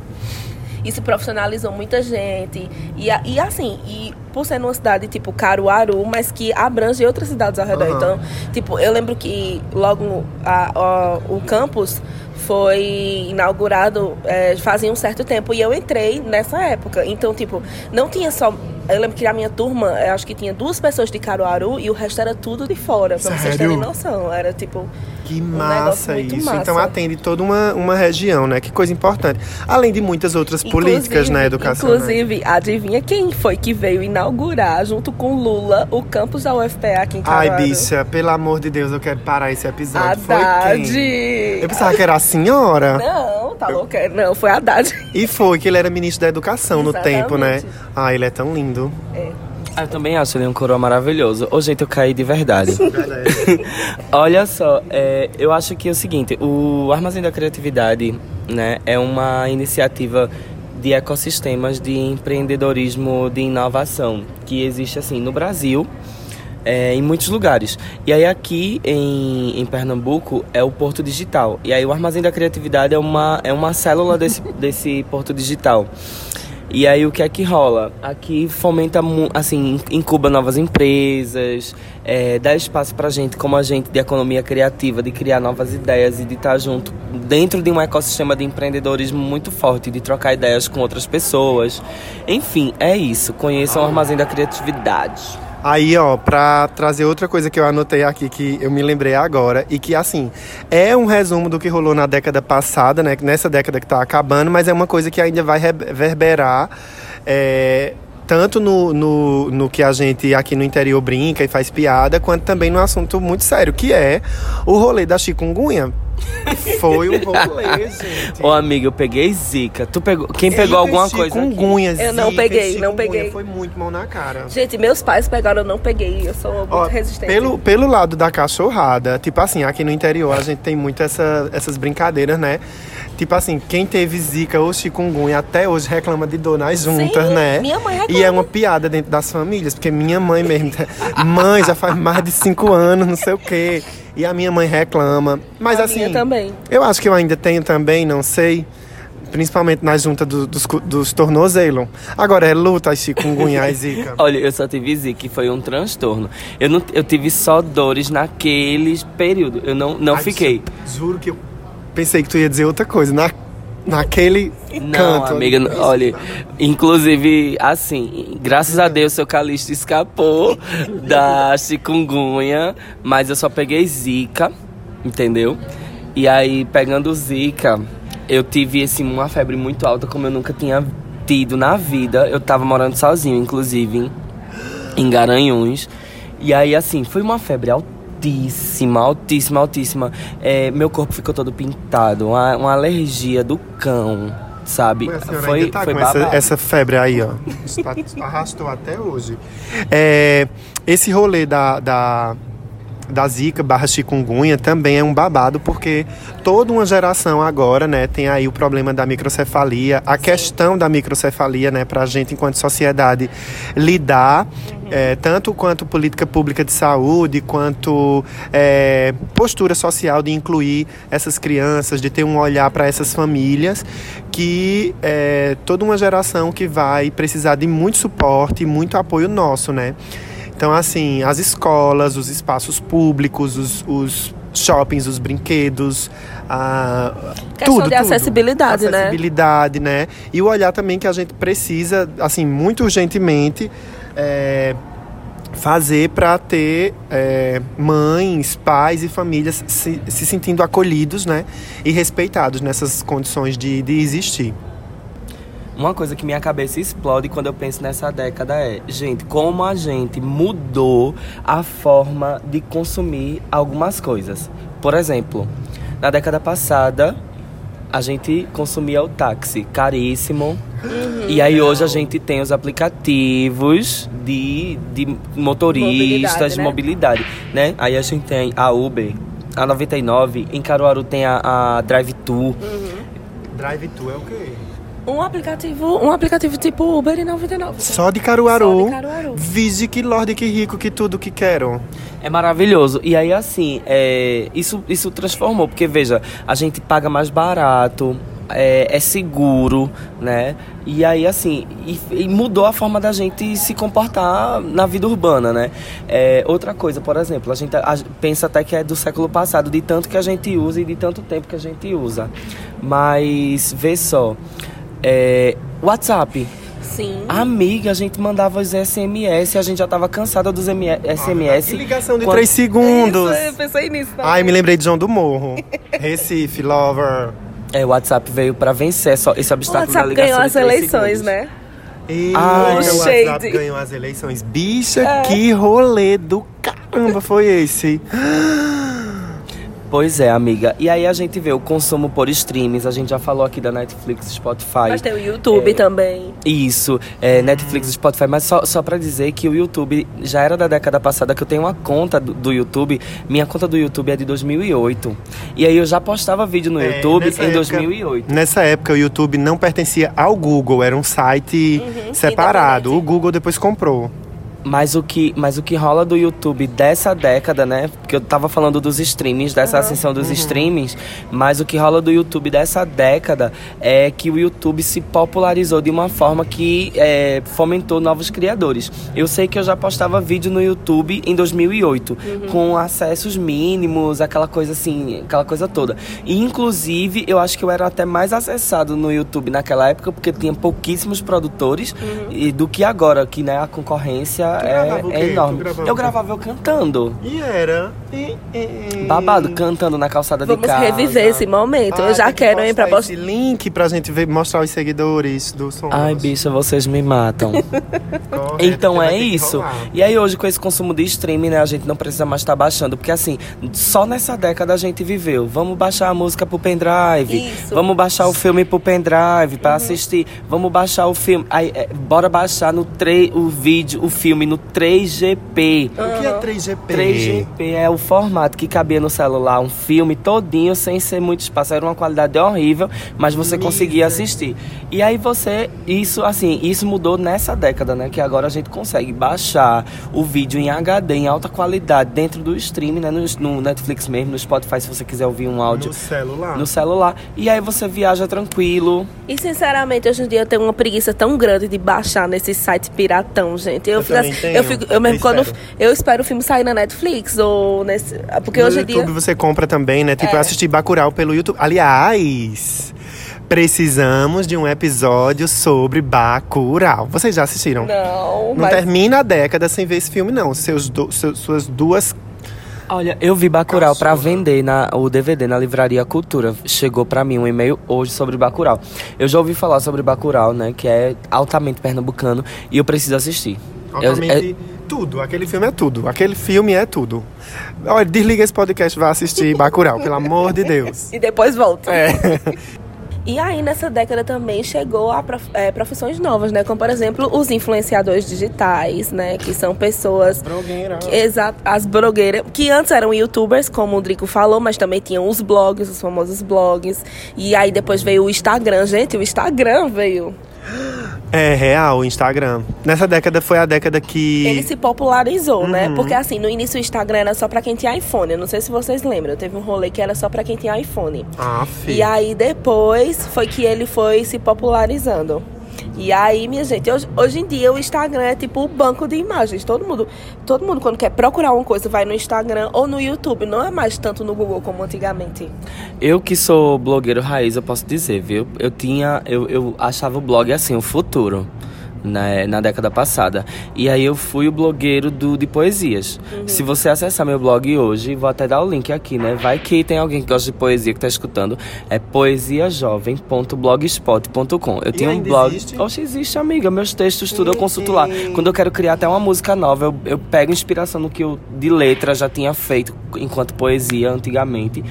E se profissionalizou muita gente. E, e assim, e por ser numa cidade tipo Caruaru, mas que abrange outras cidades ao redor. Aham. Então, tipo, eu lembro que logo a- a- o campus foi inaugurado é, fazia um certo tempo e eu entrei nessa época. Então, tipo, não tinha só. Eu lembro que a minha turma, eu acho que tinha duas pessoas de Caruaru e o resto era tudo de fora, pra vocês Sério? terem noção. Era tipo. Que negócio massa isso. massa. Então atende toda uma, uma região, né? Que coisa importante. Além de muitas outras políticas, né, educacionais. Inclusive, adivinha quem foi que veio inaugurar, junto com Lula, o campus da UFPA aqui em Ai, Caruaru? bicha, pelo amor de Deus, eu quero parar esse episódio. Foi Haddad! quem? Eu pensava que era a senhora. Não, tá louca. Não, foi Haddad. E foi que ele era ministro da educação no Exatamente. tempo, né? Ah, ele é tão lindo. Ah, Eu também acho ele um coroa maravilhoso. Ô, gente, eu caí de verdade. Olha só, é, eu acho que é o seguinte, o Armazém da Criatividade, né, é uma iniciativa de ecossistemas de empreendedorismo de inovação que existe assim no Brasil, é, em muitos lugares. E aí aqui em, em Pernambuco é o Porto Digital. E aí o Armazém da Criatividade é uma, é uma célula desse, desse Porto Digital. E aí o que é que rola? Aqui fomenta, assim, incuba novas empresas, é, dá espaço pra gente, como a gente, de economia criativa, de criar novas ideias e de estar junto dentro de um ecossistema de empreendedorismo muito forte, de trocar ideias com outras pessoas. Enfim, é isso. Conheçam o Armazém da Criatividade. Aí, ó, pra trazer outra coisa que eu anotei aqui, que eu me lembrei agora, e que, assim, é um resumo do que rolou na década passada, né? Nessa década que tá acabando, mas é uma coisa que ainda vai reverberar. é, tanto no, no, no que a gente aqui no interior brinca e faz piada, quanto também no assunto muito sério, que é o rolê da chikungunya. Foi um rolê, gente. Ô, amiga, eu peguei zica. Tu pegou... Quem pegou Eita, alguma coisa chikungunya, Eu não peguei, não chikungunya, peguei. Foi muito mão na cara. Gente, meus pais pegaram, eu não peguei. Eu sou muito Ó, resistente. Pelo, pelo lado da cachorrada, tipo assim, aqui no interior a gente tem muito essa, essas brincadeiras, né? Tipo assim, quem teve zika ou chikungunya até hoje reclama de dor nas juntas, Sim, né? minha mãe E reclama. é uma piada dentro das famílias, porque minha mãe mesmo, mãe já faz mais de cinco anos, não sei o quê. E a minha mãe reclama. Mas A assim, minha também. eu acho que eu ainda tenho também, não sei. Principalmente na junta do- dos, dos tornozelos. Agora é luta, chikungunya e zika. Olha, eu só tive zica e foi um transtorno. Eu, não, eu tive só dores naquele período. Eu não, não Ai, fiquei. Juro que eu pensei que tu ia dizer outra coisa. Na, naquele Não, canto. amiga, não- olha, inclusive, assim, graças a Deus seu Calixto escapou da chikungunya, mas eu só peguei zika, entendeu? E aí, pegando zika, eu tive, assim, uma febre muito alta, como eu nunca tinha tido na vida. Eu tava morando sozinho, inclusive, em Garanhuns. E aí, assim, foi uma febre altíssima, altíssima, altíssima. É, meu corpo ficou todo pintado, uma, uma alergia do cão, sabe? Mas a senhora Foi, ainda tá foi com essa, essa febre aí, ó. Está- Arrastou até hoje. É, esse rolê da, da, da zika barra chikungunya também é um babado, porque toda uma geração agora, né, tem aí o problema da microcefalia, a questão da microcefalia, né, pra gente, enquanto sociedade, lidar, é, tanto quanto política pública de saúde, quanto é, postura social de incluir essas crianças, de ter um olhar para essas famílias, que é toda uma geração que vai precisar de muito suporte e muito apoio nosso, né? Então, assim, as escolas, os espaços públicos, os, os shoppings, os brinquedos, a, Questão tudo, de tudo. acessibilidade, né? Acessibilidade, né? E o olhar também que a gente precisa, assim, muito urgentemente, é, fazer para ter é, mães, pais e famílias se, se sentindo acolhidos, né? E respeitados nessas condições de, de existir. Uma coisa que minha cabeça explode quando eu penso nessa década é, gente, como a gente mudou a forma de consumir algumas coisas. Por exemplo, na década passada, a gente consumia o táxi, caríssimo. E aí hoje a gente tem os aplicativos de, de motoristas, Mobilidade, de né? mobilidade, né? Aí a gente tem a Uber, a 99, em Caruaru tem a, a Drive Tour. Drive Tu é o quê? Um aplicativo, um aplicativo tipo Uber e 99. Só de Caruaru. Só de Caruaru. Vige que lorde, que rico, que tudo que quero. É maravilhoso. E aí, assim, é, isso, isso transformou, porque veja, a gente paga mais barato, é, é seguro, né? E aí, assim, e, e mudou a forma da gente se comportar na vida urbana, né? É, outra coisa, por exemplo, a gente a- pensa até que é do século passado, de tanto que a gente usa e de tanto tempo que a gente usa. Mas, vê só, é, WhatsApp. Sim. Amiga, a gente mandava os SMS, a gente já tava cansada dos SMS. Que ligação de Quando- 3 segundos. Isso, eu pensei nisso. também. Ai, me lembrei de João do Morro. Recife, Lover. É, o WhatsApp veio pra vencer só esse O obstáculo da WhatsApp ligação ganhou de as eleições, segundos. né? E Ah, o o WhatsApp shade. ganhou as eleições. Bicha, É. que rolê do caramba foi esse? Pois é, amiga. E aí a gente vê o consumo por streams, a gente já falou aqui da Netflix, Spotify. Mas tem o YouTube também. Isso, é, Netflix e Spotify, mas só, só pra dizer que o YouTube já era da década passada, que eu tenho uma conta do, do YouTube. Minha conta do YouTube é de 2008. E aí eu já postava vídeo no É, YouTube em época- 2008. Nessa época, o YouTube não pertencia ao Google, era um site separado. O Google depois comprou. Mas o que, mas o que rola do YouTube dessa década, né? Porque eu tava falando dos streamings, dessa ascensão dos streamings, mas o que rola do YouTube dessa década é que o YouTube se popularizou de uma forma que é, fomentou novos criadores. Eu sei que eu já postava vídeo no YouTube em 2008, com acessos mínimos, aquela coisa assim, aquela coisa toda. E inclusive, eu acho que eu era até mais acessado no YouTube naquela época, porque tinha pouquíssimos produtores e do que agora, que né, a concorrência é, gravava é enorme. gravava Eu gravava eu cantando. E era. E- e- Babado, cantando na calçada Vamos de casa. reviver esse momento. Ah, eu já quero, hein, pra postar postar. esse link pra gente ver, mostrar os seguidores do som. Ai, bicha, vocês me matam. Correto, Então é isso. E aí hoje com esse consumo de streaming, né, a gente não precisa mais estar baixando, porque assim, só nessa década a gente viveu. Vamos baixar a música pro pendrive. Isso. Vamos baixar o filme pro pendrive pra assistir. Vamos baixar o filme. Aí, é, bora baixar no 3 o vídeo, o filme no 3GP. O que é 3GP? 3GP é o formato que cabia no celular, um filme todinho, sem ser muito espaço. Era uma qualidade horrível, mas você conseguia assistir. E aí você, isso assim, isso mudou nessa década, né? Que agora a gente consegue baixar o vídeo em HD, em alta qualidade, dentro do stream, né? No, no Netflix mesmo, no Spotify, se você quiser ouvir um áudio No celular. no celular. E aí você viaja tranquilo. E sinceramente, hoje em dia eu tenho uma preguiça tão grande de baixar nesse site piratão, gente. Eu, Eu fico assim- tenho. eu fico, eu mesmo Eu quando espero. eu espero o filme sair na Netflix ou nesse, porque no hoje em YouTube dia você compra também, né? Tipo, É. eu assisti Bacurau pelo YouTube. Aliás, precisamos de um episódio sobre Bacurau. Vocês já assistiram? não, Não mas termina a década sem ver esse filme, não. Seus du- seus- suas duas... Olha, eu vi Bacurau pra vender na, o DVD na Livraria Cultura. Chegou pra mim um e-mail hoje sobre Bacurau. Eu já ouvi falar sobre Bacurau, né? Que é altamente pernambucano e eu preciso assistir. Obviamente, tudo. Aquele filme é tudo. Aquele filme é tudo. Olha, desliga esse podcast vai assistir Bacurau, pelo amor de Deus. e depois volta. É. E aí, nessa década também chegou a prof- é, profissões novas, né? Como, por exemplo, os influenciadores digitais, né? Que são pessoas... que- Exato, as blogueiras, que antes eram youtubers, como o Drico falou, mas também tinham os blogs, os famosos blogs. E aí depois veio o Instagram. Gente, o Instagram veio. É real, o Instagram. Nessa década foi a década que. Ele se popularizou, né? Uhum. Porque assim, no início o Instagram era só pra quem tinha iPhone. Eu não sei se vocês lembram. Teve um rolê que era só pra quem tinha iPhone. Ah, E filho. aí depois foi que ele foi se popularizando. E aí, minha gente, hoje, hoje em dia o Instagram é tipo o banco de imagens. Todo mundo, todo mundo quando quer procurar uma coisa vai no Instagram ou no YouTube. Não é mais tanto no Google como antigamente. Eu que sou blogueiro raiz, eu posso dizer, viu? Eu tinha. Eu, eu achava o blog assim, o futuro. Na, na década passada. E aí eu fui o blogueiro do, de poesias. Se você acessar meu blog hoje, vou até dar o link aqui, né? Vai que tem alguém que gosta de poesia que tá escutando. É poesiajovem.blogspot.com. Eu tinha um ainda blog. existe? Oxe, existe, amiga. Meus textos, tudo eu consulto lá. Quando eu quero criar até uma música nova, eu, eu pego inspiração no que eu de letra já tinha feito enquanto poesia antigamente.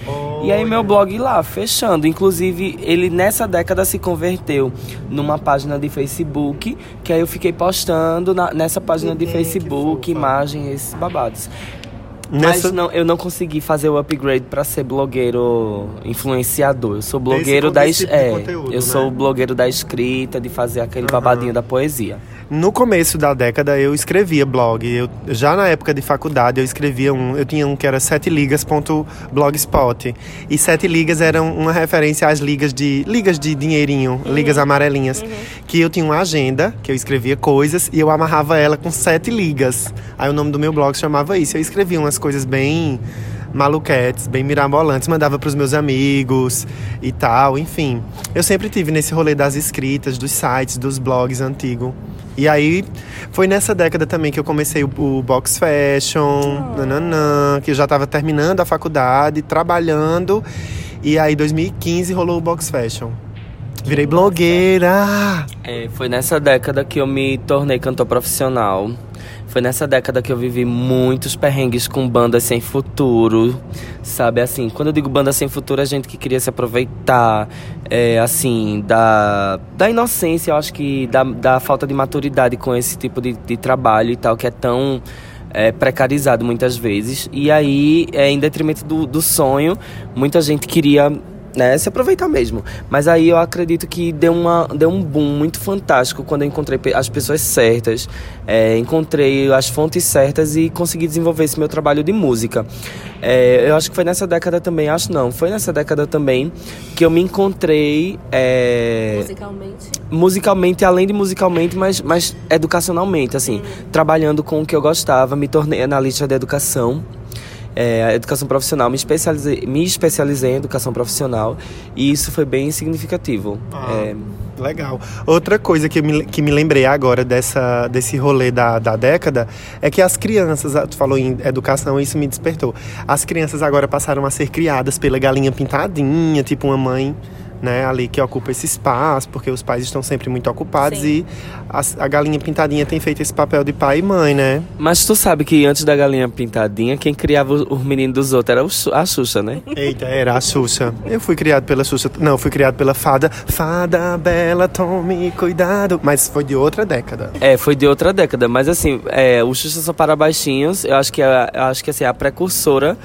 E aí meu blog lá, fechando. Inclusive, ele nessa década se converteu numa página de Facebook, que aí eu fiquei postando na- nessa página de Uhum, Facebook, imagens, esses babados. Nessa- Mas não, eu não consegui fazer o upgrade pra ser blogueiro influenciador. Eu sou blogueiro da es- tipo é, conteúdo, eu né? sou o blogueiro da escrita, de fazer aquele babadinho da poesia. No começo da década eu escrevia blog. Eu, já na época de faculdade eu escrevia um. Eu tinha um que era seteligas.blogspot. E sete ligas eram uma referência às ligas de. ligas de dinheirinho, ligas amarelinhas. Que eu tinha uma agenda, que eu escrevia coisas e eu amarrava ela com sete ligas. Aí o nome do meu blog chamava isso. Eu escrevia umas coisas bem maluquetes, bem mirabolantes, mandava pros meus amigos e tal, enfim. Eu sempre tive nesse rolê das escritas, dos sites, dos blogs antigos. E aí, foi nessa década também que eu comecei o, o box fashion, nananã, que eu já tava terminando a faculdade, trabalhando. E aí, 2015, rolou o box fashion. Virei blogueira! É, foi nessa década que eu me tornei cantor profissional. Foi nessa década que eu vivi muitos perrengues com bandas sem futuro, sabe? Assim, quando eu digo banda sem futuro, é gente que queria se aproveitar, é, assim, da, da inocência, eu acho que da, da falta de maturidade com esse tipo de, de trabalho e tal, que é tão é, precarizado muitas vezes. E aí, é, em detrimento do, do sonho, muita gente queria né, se aproveitar mesmo. Mas aí eu acredito que deu, uma, deu um boom muito fantástico quando eu encontrei as pessoas certas, é, encontrei as fontes certas e consegui desenvolver esse meu trabalho de música. É, eu acho que foi nessa década também, acho não, foi nessa década também que eu me encontrei é, Musicalmente. musicalmente, além de musicalmente, mas, mas educacionalmente, assim, trabalhando com o que eu gostava, me tornei analista de educação. É, a educação profissional, me especializei, me especializei em educação profissional e isso foi bem significativo. É, Legal. Outra coisa que, me, que me lembrei agora dessa, desse rolê da, da década é que as crianças, ah, tu falou em educação, isso me despertou. As crianças agora passaram a ser criadas pela galinha pintadinha, tipo uma mãe. Né, ali que ocupa esse espaço, porque os pais estão sempre muito ocupados Sim. e as- a, galinha pintadinha tem feito esse papel de pai e mãe, né? Mas tu sabe que antes da galinha pintadinha, quem criava os os meninos dos outros era a Xuxa, né? Eita, era a Xuxa. Eu fui criado pela Xuxa. Não, fui criado pela fada. Fada bela, tome cuidado. Mas foi de outra década. É, foi de outra década, mas assim, é, o Xuxa só para baixinhos, eu acho que é, eu acho que assim, é a precursora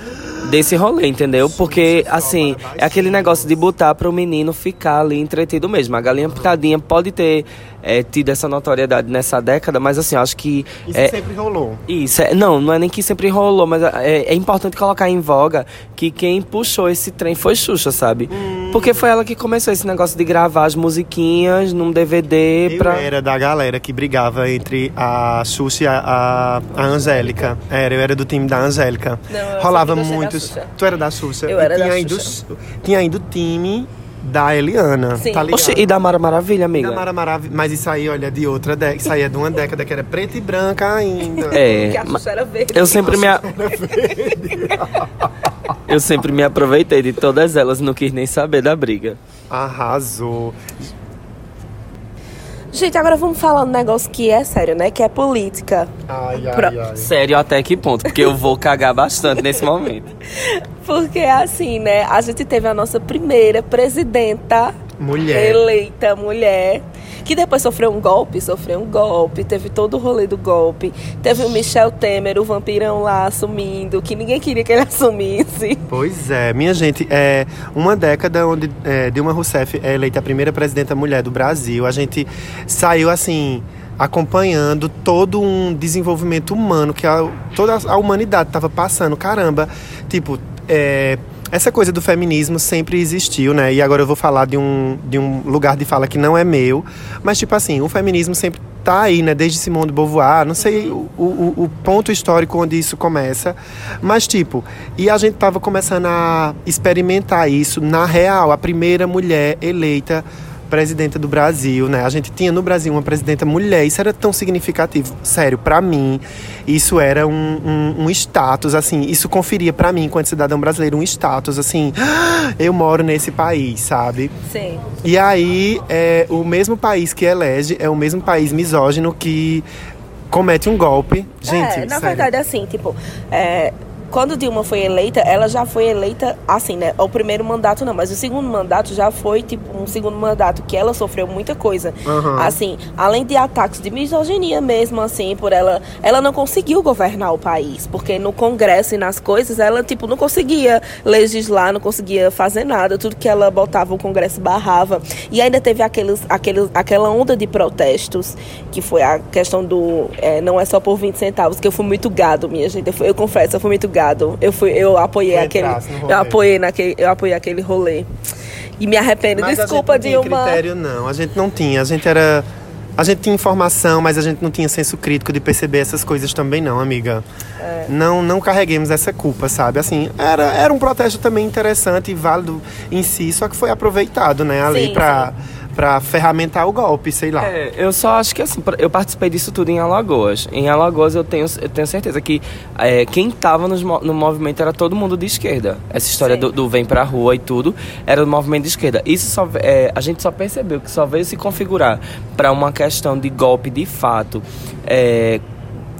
desse rolê, entendeu? Porque, assim, é aquele negócio de botar para o menino ficar ali entretido mesmo. A galinha pintadinha pode ter é, tido essa notoriedade nessa década, mas assim, eu acho que. Isso é, sempre rolou. Isso, é, não, não é nem que sempre rolou, mas é, é importante colocar em voga que quem puxou esse trem foi Xuxa, sabe? Porque foi ela que começou esse negócio de gravar as musiquinhas num DVD Eu pra. era da galera que brigava entre a Xuxa e a, a, a Angélica. Era, eu era do time da Angélica. Rolava da muitos. Xuxa. Tu era da Xuxa? Eu E era da tinha ainda Xuxa. o- Tinha ainda o time da Eliana. Sim. Tá ligado? Oxe, e da Mara Maravilha, E amiga? da Mara Marav- Mas isso aí, olha, de outra década. Isso aí é de uma década que era preta e branca ainda. Que É, a ma- Xuxa era verde. eu sempre me. a- Eu sempre me aproveitei de todas elas, não quis nem saber da briga. Arrasou. Gente, agora vamos falar um negócio que é sério, né? Que é política. Ai, ai, Pro- ai. Sério, até que ponto? Porque eu vou cagar bastante nesse momento. Porque assim, né? A gente teve a nossa primeira presidenta Mulher. eleita mulher. Que depois sofreu um golpe, sofreu um golpe, teve todo o rolê do golpe. Teve o Michel Temer, o vampirão lá assumindo, que ninguém queria que ele assumisse. Pois é, minha gente, é uma década onde é, Dilma Rousseff é eleita a primeira presidenta mulher do Brasil. A gente saiu assim acompanhando todo um desenvolvimento humano que a, toda a humanidade estava passando. Caramba, tipo, é, essa coisa do feminismo sempre existiu, né? E agora eu vou falar de um, de um lugar de fala que não é meu, mas tipo assim, o feminismo sempre tá aí, né? Desde Simone de Beauvoir, não sei o, o, o ponto histórico onde isso começa, mas tipo, e a gente tava começando a experimentar isso na real, a primeira mulher eleita presidenta do Brasil, né? A gente tinha no Brasil uma presidenta mulher, isso era tão significativo. Sério, pra mim, isso era um, um, um status, assim, isso conferia pra mim, enquanto cidadão brasileiro, um status, assim, eu moro nesse país, sabe? Sim. E aí, é, o mesmo país que elege é o mesmo país misógino que comete um golpe. Gente, é, na sério. verdade, assim, tipo, é, quando Dilma foi eleita, ela já foi eleita assim, né? O primeiro mandato não, mas o segundo mandato já foi tipo um segundo mandato que ela sofreu muita coisa. Aham. Assim, além de ataques de misoginia mesmo, assim, por ela, ela não conseguiu governar o país, porque no Congresso e nas coisas ela tipo não conseguia legislar, não conseguia fazer nada, tudo que ela botava o Congresso barrava. E ainda teve aqueles, aqueles, aquela onda de protestos, que foi a questão do é, não é só por 20 centavos, que eu fui muito gado, minha gente. Eu, fui- eu confesso, eu fui muito gado. Eu fui, eu apoiei Foi aquele, eu apoiei naquele, eu apoiei aquele rolê. E me arrependo. Mas Desculpa, a gente não tinha Dilma. critério, não. A gente não tinha. A gente era. A gente tinha informação, mas a gente não tinha senso crítico de perceber essas coisas também, não, amiga. É. Não, não carreguemos essa culpa, sabe? Assim, era, era um protesto também interessante e válido em si, só que foi aproveitado, né, ali Sim, pra, pra ferramentar o golpe, sei lá. É, eu só acho que assim, eu participei disso tudo em Alagoas. Em Alagoas eu tenho, eu tenho certeza que é, quem tava nos mo- no movimento era todo mundo de esquerda. Essa história do, do vem pra rua e tudo era do movimento de esquerda. Isso só, é, a gente só percebeu que só veio se configurar para uma questão de golpe de fato. é,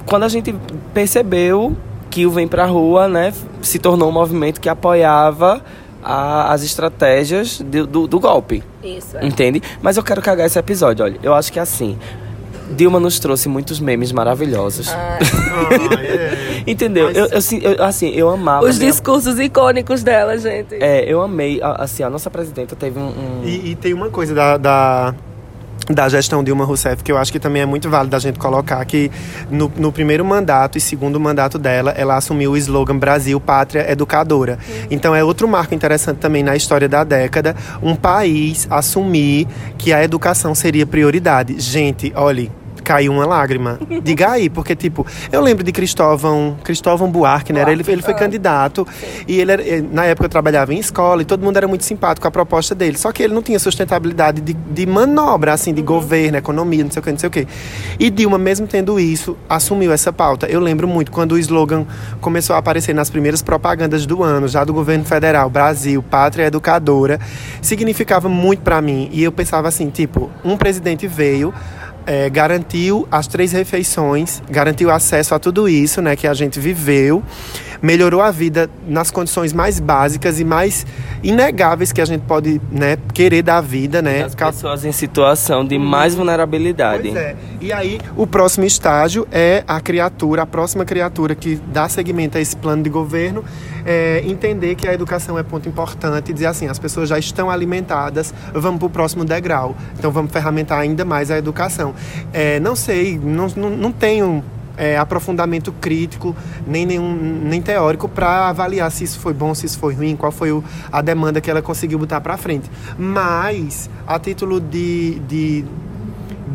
quando a gente percebeu que o Vem Pra Rua, né, se tornou um movimento que apoiava a- as estratégias do- do- do golpe. Isso, é. Entende? Mas eu quero cagar esse episódio, olha. Eu acho que é assim. Dilma nos trouxe muitos memes maravilhosos. Ah, Ah, é. Entendeu? Mas- Eu, eu, assim, eu- assim, eu amava. os né? discursos icônicos dela, gente. É, eu amei. Assim, a nossa presidenta teve um. um- E, e tem uma coisa da, da, da gestão Dilma Rousseff que eu acho que também é muito válido a gente colocar que no, no primeiro mandato e segundo mandato dela, ela assumiu o slogan Brasil Pátria Educadora. Então é outro marco interessante também na história da década, um país assumir que a educação seria prioridade. Gente, olhe, caiu uma lágrima. Diga aí, porque, tipo, eu lembro de Cristóvão, Cristóvão Buarque, né? Ele, ele foi candidato e ele, era- eh, na época eu trabalhava em escola e todo mundo era muito simpático com a proposta dele. Só que ele não tinha sustentabilidade de, de manobra, assim, de governo, economia, não sei o que, não sei o que. E Dilma, mesmo tendo isso, assumiu essa pauta. Eu lembro muito quando o slogan começou a aparecer nas primeiras propagandas do ano, já do governo federal, Brasil, Pátria Educadora, significava muito pra mim. E eu pensava assim, tipo, um presidente veio é, garantiu as três refeições, garantiu acesso a tudo isso, né, que a gente viveu, melhorou a vida nas condições mais básicas e mais inegáveis que a gente pode, né, querer da vida, né? Ca- pessoas em situação de mais vulnerabilidade. Pois é. E aí, o próximo estágio é a criatura, a próxima criatura que dá seguimento a esse plano de governo, é entender que a educação é ponto importante e dizer assim, as pessoas já estão alimentadas, vamos para o próximo degrau. Então, vamos ferramentar ainda mais a educação. É, não sei, não, não, não tenho é, aprofundamento crítico, nem nenhum nem teórico para avaliar se isso foi bom, se isso foi ruim, qual foi o- a demanda que ela conseguiu botar para frente. Mas, a título de, de,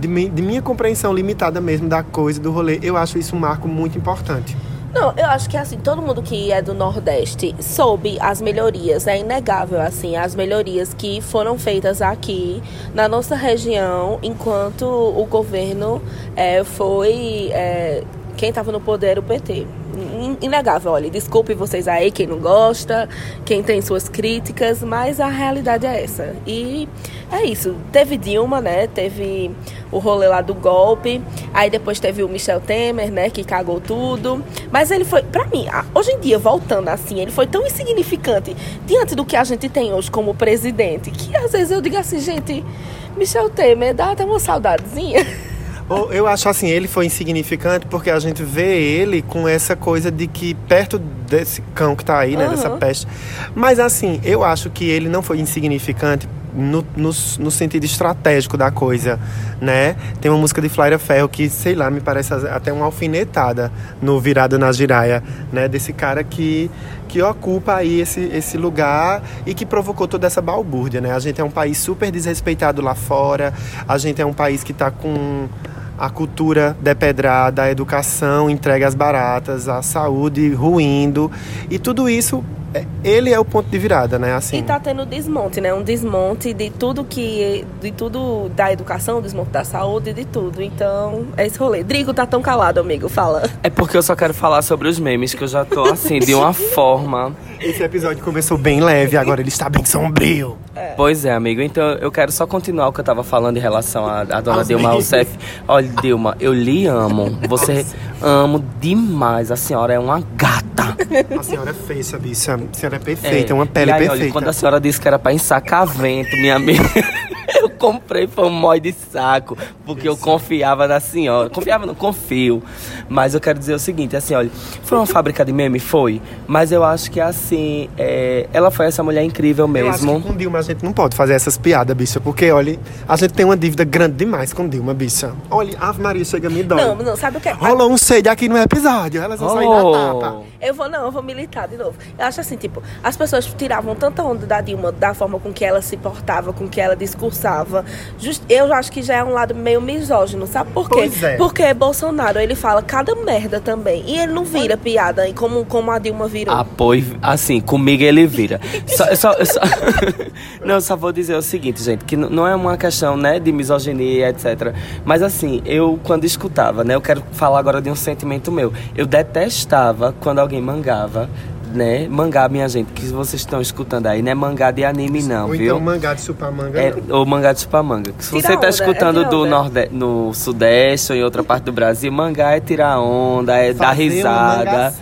de, de minha compreensão limitada mesmo da coisa, do rolê, eu acho isso um marco muito importante. Não, eu acho que assim, todo mundo que é do Nordeste soube as melhorias, é inegável, assim, as melhorias que foram feitas aqui na nossa região, enquanto o governo é, foi. é, quem estava no poder era o PT. In- Inegável, olha, desculpe vocês aí, quem não gosta, quem tem suas críticas, mas a realidade é essa. E é isso. Teve Dilma, né? Teve o rolê lá do golpe. Aí depois teve o Michel Temer, né? Que cagou tudo. Mas ele foi, pra mim, hoje em dia, voltando assim, ele foi tão insignificante diante do que a gente tem hoje como presidente, que às vezes eu digo assim, gente, Michel Temer dá até uma saudadezinha. Eu acho assim, ele foi insignificante porque a gente vê ele com essa coisa de que perto desse cão que tá aí, né, dessa Aham. peste. Mas assim, eu acho que ele não foi insignificante no, no, no sentido estratégico da coisa, né? Tem uma música de Flaira Ferro que, sei lá, me parece até uma alfinetada no Virado na Giraia, né? Desse cara que, que ocupa aí esse, esse lugar e que provocou toda essa balbúrdia, né? A gente é um país super desrespeitado lá fora, a gente é um país que tá com a cultura depedrada, a educação entregue às baratas, a saúde ruindo. E tudo isso, ele é o ponto de virada, né? Assim, E tá tendo desmonte, né? Um desmonte de tudo que. De tudo da educação, desmonte da saúde, de tudo. Então, é esse rolê. Drigo tá tão calado, amigo. Fala. É porque eu só quero falar sobre os memes, que eu já tô assim, de uma forma. esse episódio começou bem leve, agora ele está bem sombrio. Pois é, amigo. Então eu quero só continuar o que eu tava falando em relação à, à dona Aos Dilma. Rousseff. Olha, Dilma, eu lhe amo. Você, amo demais. A senhora é uma gata. A senhora é feia, bicha. A senhora é perfeita, é uma pele e aí, perfeita. Olha, quando a senhora disse que era pra ensacar vento, minha amiga. Comprei foi um mói de saco, porque eu confiava na senhora. Confiava, não confio. Mas eu quero dizer o seguinte, assim, olha, foi uma fábrica de meme? Foi. Mas eu acho que assim, é, ela foi essa mulher incrível Eu acho mesmo. que com Dilma a gente não pode fazer essas piadas, bicha, porque, olha, a gente tem uma dívida grande demais com Dilma, bicha. Olha, Ave Maria chega a me dói. Não, não, sabe o que é? Rolou um sede aqui no episódio, elas vão sair na tapa. Eu vou, não, eu vou militar de novo. Eu acho assim, tipo, as pessoas tiravam tanta onda da Dilma, da forma com que ela se portava, com que ela discursava. Just- eu acho que já é um lado meio misógino, sabe por quê? Pois é. Porque Bolsonaro, ele fala cada merda também. E ele não vira piada, como, como a Dilma virou. Apoio, assim, comigo ele vira. Só, só- só- não, só vou dizer o seguinte, gente, que não é uma questão, né, de misoginia, etc. Mas assim, eu quando escutava, né, eu quero falar agora de um sentimento meu. Eu detestava quando alguém mangava, né, mangá, minha gente, que vocês estão escutando aí, não é mangá de anime não, Ou viu? então mangá de chupar manga, É, não. ou mangá de chupamanga. Se Tira você tá onda, é escutando tirar do onda. norde no Sudeste ou em outra parte do Brasil, mangá é tirar onda, é dar Fazer uma risada.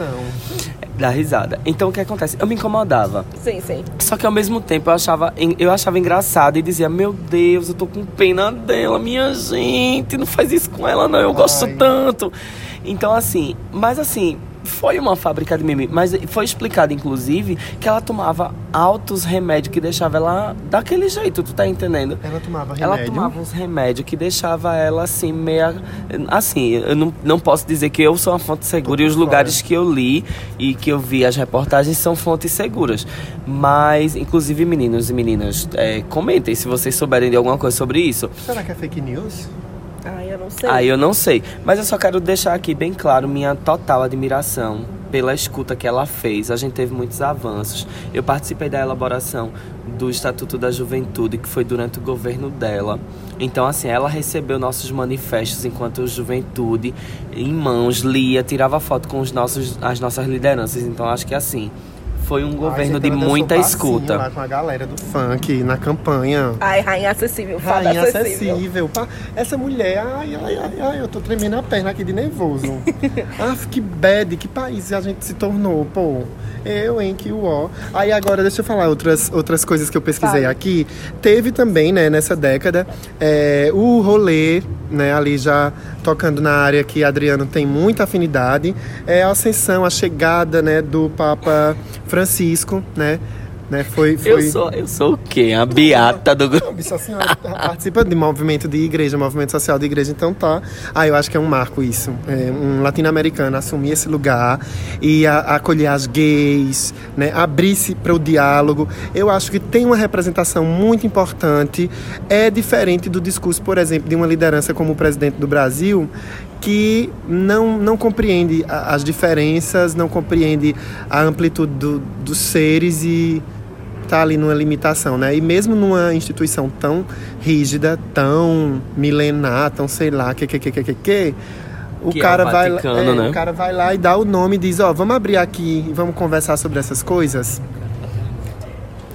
Dar risada. Então o que acontece? Eu me incomodava. Sim, sim. Só que ao mesmo tempo eu achava, eu achava engraçado e dizia, meu Deus, eu tô com pena dela, minha gente, não faz isso com ela não, eu gosto Ai. tanto. Então assim, mas assim, foi uma fábrica de meme, mas foi explicado inclusive que ela tomava altos remédios que deixava ela daquele jeito, tu tá entendendo? Ela tomava Ela remédio. tomava uns remédios que deixava ela assim, meia. Assim, eu não, não posso dizer que eu sou uma fonte segura e os fora. lugares que eu li e que eu vi as reportagens são fontes seguras. Mas, inclusive, meninos e meninas, é, comentem se vocês souberem de alguma coisa sobre isso. Será que é fake news? Eu não sei. Aí eu não sei. Mas eu só quero deixar aqui bem claro minha total admiração pela escuta que ela fez. A gente teve muitos avanços. Eu participei da elaboração do Estatuto da Juventude, que foi durante o governo dela. Então, assim, ela recebeu nossos manifestos enquanto juventude em mãos, lia, tirava foto com os nossos, as nossas lideranças. Então, acho que assim, foi um governo Ai, de gente, ela muita escuta. Lá com a galera do funk na campanha. Ai, rainha acessível, fada Rainha acessível. acessível. Essa mulher, ai, ai, ai, ai, eu tô tremendo a perna aqui de nervoso. ah, que bad, que país a gente se tornou, pô. Eu, hein, que uó. Aí agora, deixa eu falar outras, outras coisas que eu pesquisei Fala. aqui. Teve também, né, nessa década, é, o rolê, né, ali já tocando na área que Adriano tem muita afinidade, é a ascensão, a chegada, né, do Papa Francisco, né, né, foi... foi... Eu sou, eu sou o quê? A beata do grupo. Não, bicho, a senhora participa de movimento de igreja, movimento social de igreja, então tá. Ah, eu acho que é um marco isso. É, um latino-americano assumir esse lugar e a- acolher as gays, né? Abrir-se para o diálogo. Eu acho que tem uma representação muito importante. É diferente do discurso, por exemplo, de uma liderança como o presidente do Brasil, que não, não compreende as diferenças, não compreende a amplitude do- dos seres e tá ali numa limitação, né? E mesmo numa instituição tão rígida, tão milenar, tão sei lá, que que que que que, que o Que é o cara vai lá- Vaticano, é, né? o cara vai lá e dá o nome e diz, ó, vamos abrir aqui e vamos conversar sobre essas coisas.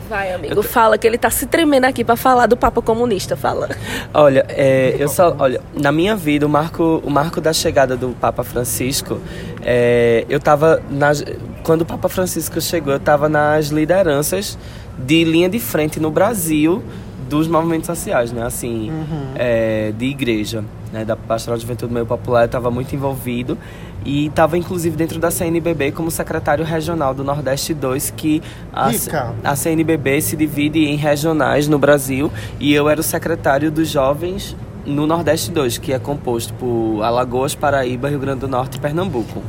Vai, amigo, fala que ele tá se tremendo aqui pra falar do Papa Comunista, fala. Olha, é, eu só, olha, na minha vida, o marco, o marco da chegada do Papa Francisco, é, eu tava nas, quando o Papa Francisco chegou, eu tava nas lideranças de linha de frente no Brasil dos movimentos sociais, né? Assim, é, de igreja, né? Da Pastoral de Juventude Meio Popular, eu estava muito envolvido e estava inclusive dentro da CNBB como secretário regional do Nordeste 2, que a, a CNBB se divide em regionais no Brasil e eu era o secretário dos jovens no Nordeste 2, que é composto por Alagoas, Paraíba, Rio Grande do Norte e Pernambuco.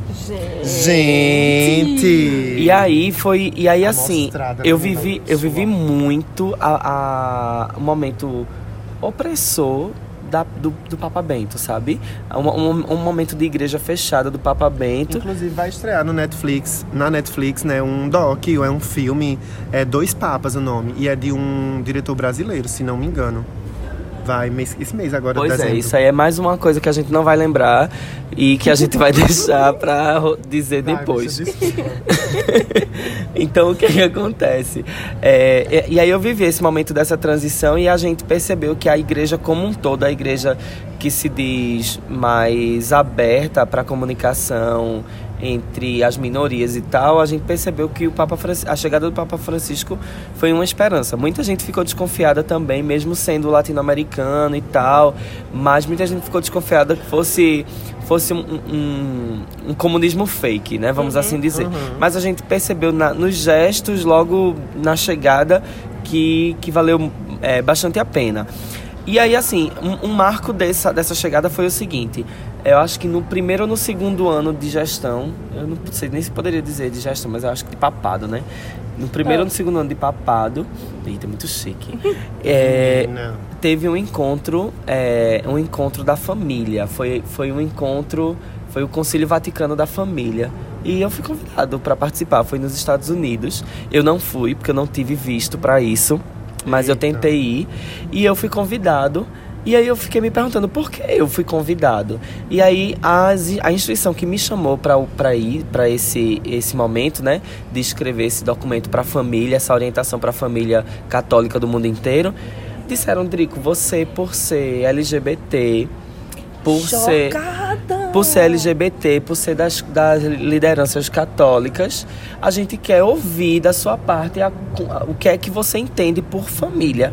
Gente! E aí foi. E aí assim, eu vivi, eu vivi muito a, a- um momento opressor da, do, do Papa Bento, sabe? Um, um, um momento de igreja fechada do Papa Bento. Inclusive vai estrear no Netflix, na Netflix, né, um doc, é um filme, é Dois Papas o nome, e é de um diretor brasileiro, se não me engano. Vai mês, esse mês agora, Pois dezembro. é, isso aí é mais uma coisa que a gente não vai lembrar e que a gente vai deixar pra ro- dizer Vai, depois. então o que, que acontece? É, e, e aí eu vivi esse momento dessa transição e a gente percebeu que a igreja como um todo, a igreja que se diz mais aberta para comunicação entre as minorias e tal, a gente percebeu que o Papa Franci- a chegada do Papa Francisco foi uma esperança. Muita gente ficou desconfiada também, mesmo sendo latino-americano e tal, mas muita gente ficou desconfiada que fosse fosse um, um- um comunismo fake, né? Vamos assim dizer. Mas a gente percebeu na- nos gestos, logo na chegada, que, que valeu é, bastante a pena. E aí, assim, um, um marco dessa, dessa chegada foi o seguinte. Eu acho que no primeiro ou no segundo ano de gestão, eu não sei nem se poderia dizer de gestão, mas eu acho que de papado, né? No primeiro ou no segundo ano de papado, eita, muito chique. É, Não. teve um encontro, é, um encontro da família. Foi, foi um encontro, foi o Concílio Vaticano da Família. E eu fui convidado para participar. Foi nos Estados Unidos. Eu não fui porque eu não tive visto para isso, mas eu Eita. tentei ir e eu fui convidado. E aí eu fiquei me perguntando por que eu fui convidado. E aí as, a instituição que me chamou para ir para esse esse momento, né, de escrever esse documento para a família, essa orientação para a família católica do mundo inteiro, disseram, Drico, você por ser LGBT, por ser Chocada! por ser LGBT, por ser das, das lideranças católicas, a gente quer ouvir da sua parte a- a- o que é que você entende por família.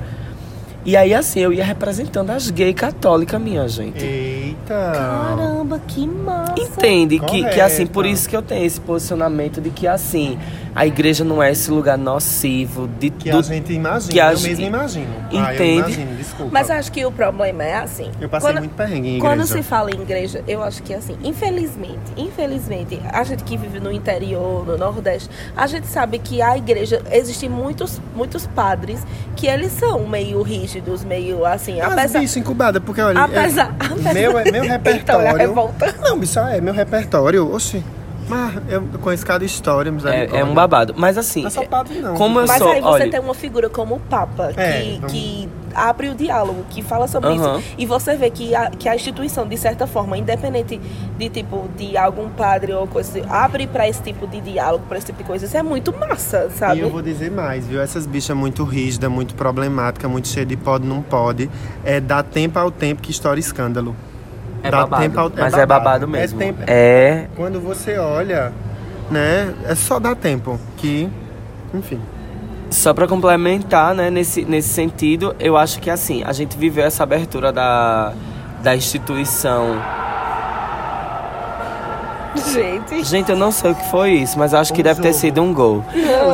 E aí, assim, eu ia representando as gays católicas, minha gente. Eita! Caramba, que massa! Entende que, que assim, por isso que eu tenho esse posicionamento de que assim, a igreja não é esse lugar nocivo de Que do- a gente imagina, que a eu gente- mesmo imagino. Ah, eu Entende? imagino, desculpa. Mas acho que o problema é assim. Eu passei quando, muito perrengue em Quando igreja. se fala em igreja, eu acho que assim, infelizmente, infelizmente, a gente que vive no interior, no Nordeste, a gente sabe que a igreja, existem muitos, muitos padres que eles são meio rígidos, meio assim, Mas, apesar. bicho, incubada, porque olha. Apesar, é, apesar- meu, é- meu Então, é repertório. revolta. Não, bicho, é meu repertório. Oxi. Mas eu conheço cada história, é, é um babado. Mas assim, Não é só padre, não. como eu Mas sou, aí você olha, tem uma figura como o Papa, É, que, vamos- que abre o diálogo, que fala sobre Aham. isso. E você vê que a, que a instituição, de certa forma, independente de tipo de algum padre ou coisa, assim, abre pra esse tipo de diálogo, pra esse tipo de coisa. Isso é muito massa, sabe? E eu vou dizer mais, viu? Essas bichas muito rígidas, muito problemática, muito cheia de pode, não pode. É dar tempo ao tempo que estoura escândalo. É dá babado, tempo ao- é mas é babado. babado É mesmo. tempo- É, Quando você olha, né? É só dar tempo. Que, enfim. Só para complementar, né, nesse, nesse sentido, eu acho que assim, a gente viveu essa abertura da, da instituição. Gente. Gente, eu não sei o que foi isso, mas acho que Um deve ter jogo. sido um gol.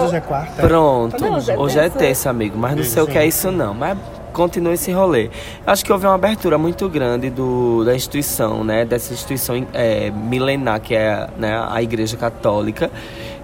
Hoje é quarta. Pronto, Não, hoje é hoje é terça. amigo, mas não Beijo, sei o que é isso não. Mas continua esse rolê. Acho que houve uma abertura muito grande do, da instituição, né? Dessa instituição é, milenar que é né, a Igreja Católica.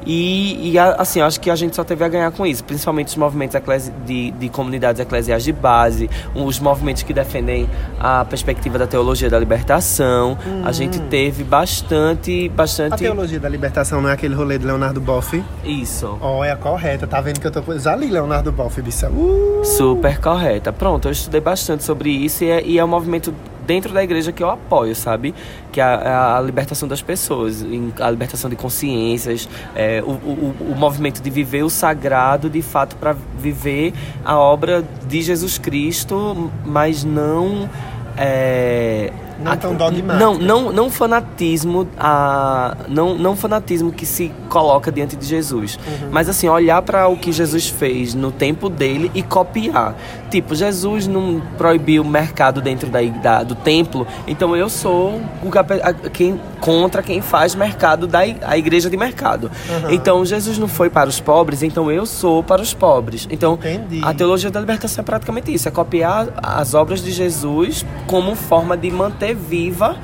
E, e, a- assim, acho que a gente só teve a ganhar com isso, principalmente os movimentos eclesi- de, de comunidades eclesiais de base, os movimentos que defendem a perspectiva da teologia da libertação. A gente teve bastante, A bastante teologia da libertação não é aquele rolê de Leonardo Boff? isso. Ó, é a correta. Tá vendo que eu tô... Já li Leonardo Boff, bicha. Uh! Super correta. Pronto, eu estudei bastante sobre isso e é, e é um movimento dentro da igreja que eu apoio, sabe? Que é a, a libertação das pessoas, a libertação de consciências, é, o, o, o- o movimento de viver o sagrado de fato para viver a obra de Jesus Cristo, mas não. é, Não a- tão dogmática. Não, não, não fanatismo, a, não, não fanatismo que se coloca diante de Jesus, Uhum. mas assim olhar para o que Jesus fez no tempo dele e copiar. Tipo, Jesus não proibiu o mercado dentro da, da- do templo, então eu sou o a- quem contra quem faz mercado da a igreja de mercado. Então Jesus não foi para os pobres, então eu sou para os pobres. Então Entendi. a teologia da libertação é praticamente isso, é copiar as obras de Jesus como forma de manter viva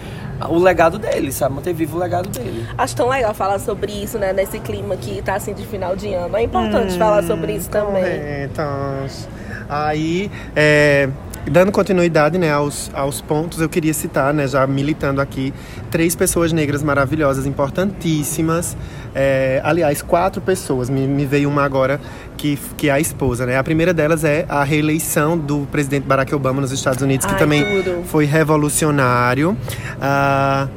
o legado dele, sabe? Manter vivo o legado dele. Acho tão legal falar sobre isso, né? Nesse clima que tá assim de final de ano. É importante falar sobre isso também. Corretas. Aí, é, dando continuidade né, aos, aos pontos, eu queria citar, né, já militando aqui, três pessoas negras maravilhosas, importantíssimas. É, aliás, quatro pessoas, me, me veio uma agora que, que é a esposa. Né? A primeira delas é a reeleição do presidente Barack Obama nos Estados Unidos, que Ai, também tudo. foi revolucionário. Ah,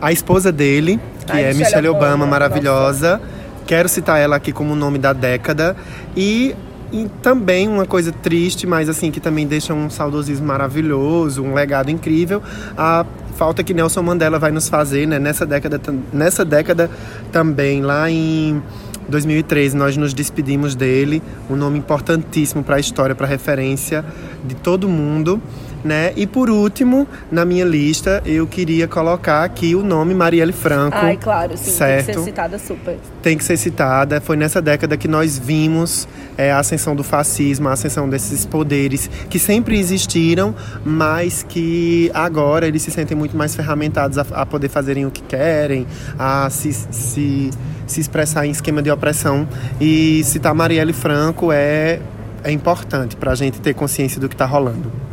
a esposa dele, que Ai, é Michelle Michelle Obama, Obama, maravilhosa. Quero citar ela aqui como nome da década. E, e também uma coisa triste, mas assim, que também deixa um saudosismo maravilhoso, um legado incrível. A falta que Nelson Mandela vai nos fazer, né? Nessa década, nessa década também, lá em 2013, nós nos despedimos dele. Um nome importantíssimo para a história, para referência de todo mundo. Né? E por último, na minha lista, eu queria colocar aqui o nome Marielle Franco Ai, claro, sim, tem que certo ser citada super. tem que ser citada. Foi nessa década que nós vimos é, a ascensão do fascismo, a ascensão desses poderes que sempre existiram, mas que agora eles se sentem muito mais ferramentados a, a poder fazerem o que querem, a se, se, se expressar em esquema de opressão. E citar Marielle Franco é, é importante para a gente ter consciência do que está rolando.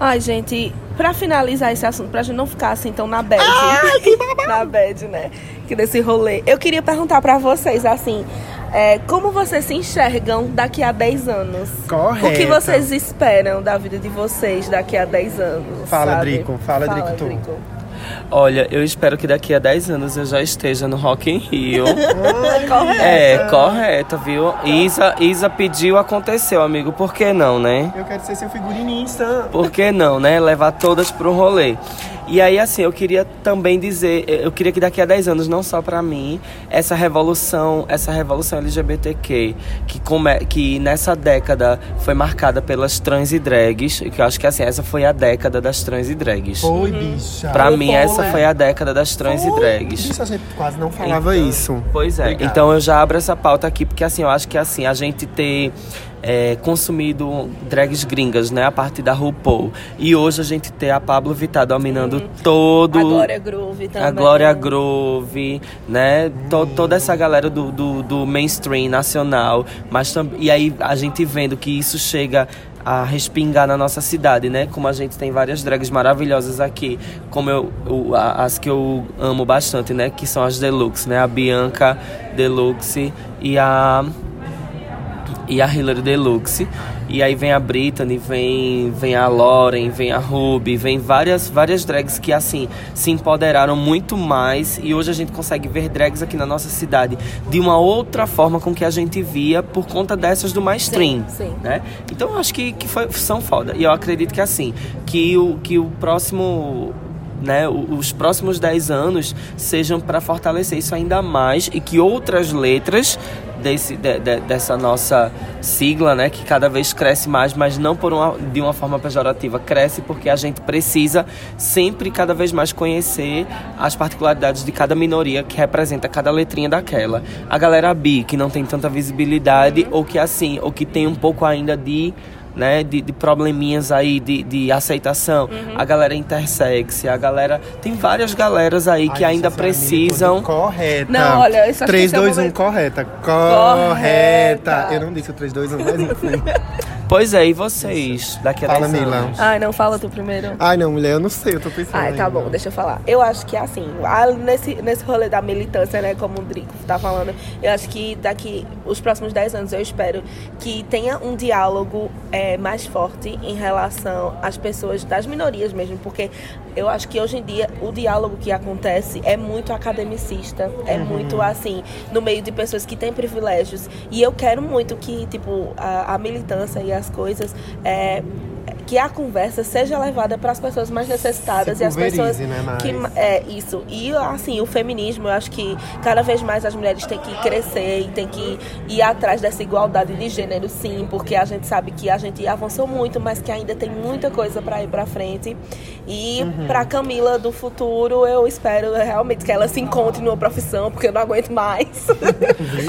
Ai, gente, pra finalizar esse assunto, pra gente não ficar assim tão na bad. na bad, né? Que desse rolê. Eu queria perguntar pra vocês, assim, é, como vocês se enxergam daqui a 10 anos? Correto. O que vocês esperam da vida de vocês daqui a 10 anos? Fala, sabe? Drico. Fala, Drico, tu. Olha, eu espero que daqui a 10 anos eu já esteja no Rock in Rio. Correto. É, correto, viu? Isa, Isa pediu, aconteceu, amigo. Por que não, né? Eu quero ser seu figurinista. Por que não, né? Levar todas pro rolê. E aí, assim, eu queria também dizer, eu queria que daqui a 10 anos, não só pra mim, essa revolução, essa revolução LGBTQ, que, come, que nessa década foi marcada pelas trans e drags, que eu acho que assim, essa foi a década das trans e drags. Oi, bicha. Pra Ô, mim, Paula. essa foi a década das trans e drags. Bicha, a gente quase não falava Então, isso. Pois é. Obrigado. Então eu já abro essa pauta aqui, porque assim, eu acho que assim, a gente ter é, consumido drags gringas, né? A partir da RuPaul. E hoje a gente ter a Pablo Vittar dominando todo. A Glória Groove também. A Glória Groove, né? To- toda essa galera do, do, do mainstream nacional. Mas tam- E aí a gente vendo que isso chega a respingar na nossa cidade, né? Como a gente tem várias drags maravilhosas aqui, como eu, eu- as que eu amo bastante, né? Que são as Deluxe, né? A Bianca Deluxe e a e a Hillary Deluxe. E aí vem a Britney, vem, vem a Lauren, vem a Ruby, vem várias, várias drags que assim se empoderaram muito mais e hoje a gente consegue ver drags aqui na nossa cidade de uma outra forma com que a gente via por conta dessas do mainstream, Sim, sim. né? Então eu acho que, que foi, são foda. E eu acredito que assim, que o, que o próximo né, os próximos 10 anos sejam para fortalecer isso ainda mais e que outras letras desse, de- de- dessa nossa sigla, né, que cada vez cresce mais, mas não por uma, de uma forma pejorativa, cresce porque a gente precisa sempre cada vez mais conhecer as particularidades de cada minoria que representa cada letrinha daquela. A galera bi, que não tem tanta visibilidade, ou que assim, ou que tem um pouco ainda de né, de, de probleminhas aí de, de aceitação. Uhum. A galera intersex, a galera. Tem várias galeras aí que Ai, ainda essa foi a precisam. Correta. Não, olha, isso acho que 3, esse é o 2, 1, momento- correta. Correta. Correta. Eu não disse o 3, 2, 1, mas enfim. Pois é, e vocês? Daqui a Fala, 10 Mila. anos. Ai, não fala tu primeiro. Ai, não, mulher, eu não sei, eu tô pensando. Ai, tá ainda. bom, deixa eu falar. Eu acho que assim, a- nesse, nesse rolê da militância, né, como o Drico tá falando, eu acho que daqui os próximos 10 anos eu espero que tenha um diálogo é, mais forte em relação às pessoas das minorias mesmo, porque eu acho que hoje em dia o diálogo que acontece é muito academicista, é muito assim, no meio de pessoas que têm privilégios. E eu quero muito que, tipo, a, a militância e as coisas. É, que a conversa seja levada para as pessoas mais necessitadas e as pessoas né, mais. que é isso e assim o feminismo eu acho que cada vez mais as mulheres têm que crescer e têm que ir atrás dessa igualdade de gênero sim porque a gente sabe que a gente avançou muito mas que ainda tem muita coisa para ir para frente e Uhum. para Camila do futuro eu espero realmente que ela se encontre numa profissão porque eu não aguento mais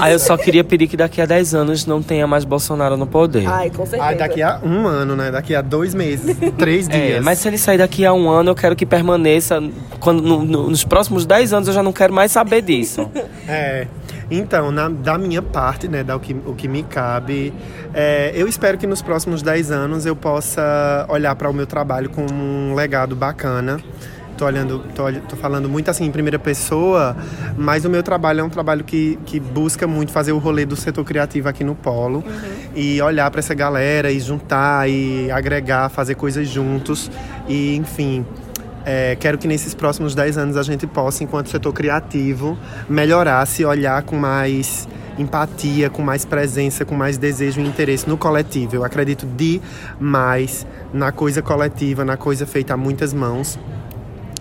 Aí eu só queria pedir que daqui a 10 anos não tenha mais Bolsonaro no poder. ai com certeza Ai, daqui a um ano, né? Daqui a dois meses, três É, dias. mas se ele sair daqui a um ano, eu quero que permaneça. Quando, no- no- nos próximos 10 anos eu já não quero mais saber disso. É. Então, na- da minha parte, né, da, o, que, o que me cabe, é, eu espero que nos próximos 10 anos eu possa olhar para o meu trabalho como um legado bacana. Tô olhando, tô, tô falando muito assim em primeira pessoa, mas o meu trabalho é um trabalho que, que busca muito fazer o rolê do setor criativo aqui no Polo e olhar para essa galera e juntar e agregar, fazer coisas juntos e, enfim, é, quero que nesses próximos 10 anos a gente possa, enquanto setor criativo, melhorar, se olhar com mais empatia, com mais presença, com mais desejo e interesse no coletivo. Eu acredito demais na coisa coletiva, na coisa feita a muitas mãos.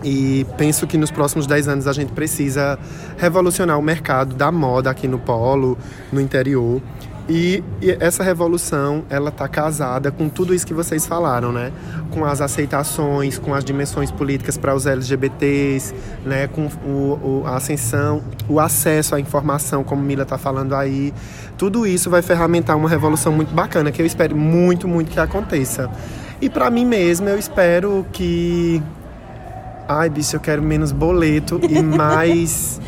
E penso que nos próximos 10 anos a gente precisa revolucionar o mercado da moda aqui no polo, no interior. E, e essa revolução, ela tá casada com tudo isso que vocês falaram, né? Com as aceitações, com as dimensões políticas para os LGBTs, né? Com o, o- a ascensão, o acesso à informação, como Mila tá falando aí. Tudo isso vai ferramentar uma revolução muito bacana, que eu espero muito, muito que aconteça. E para mim mesmo, eu espero que Ai, bicho, eu quero menos boleto e mais.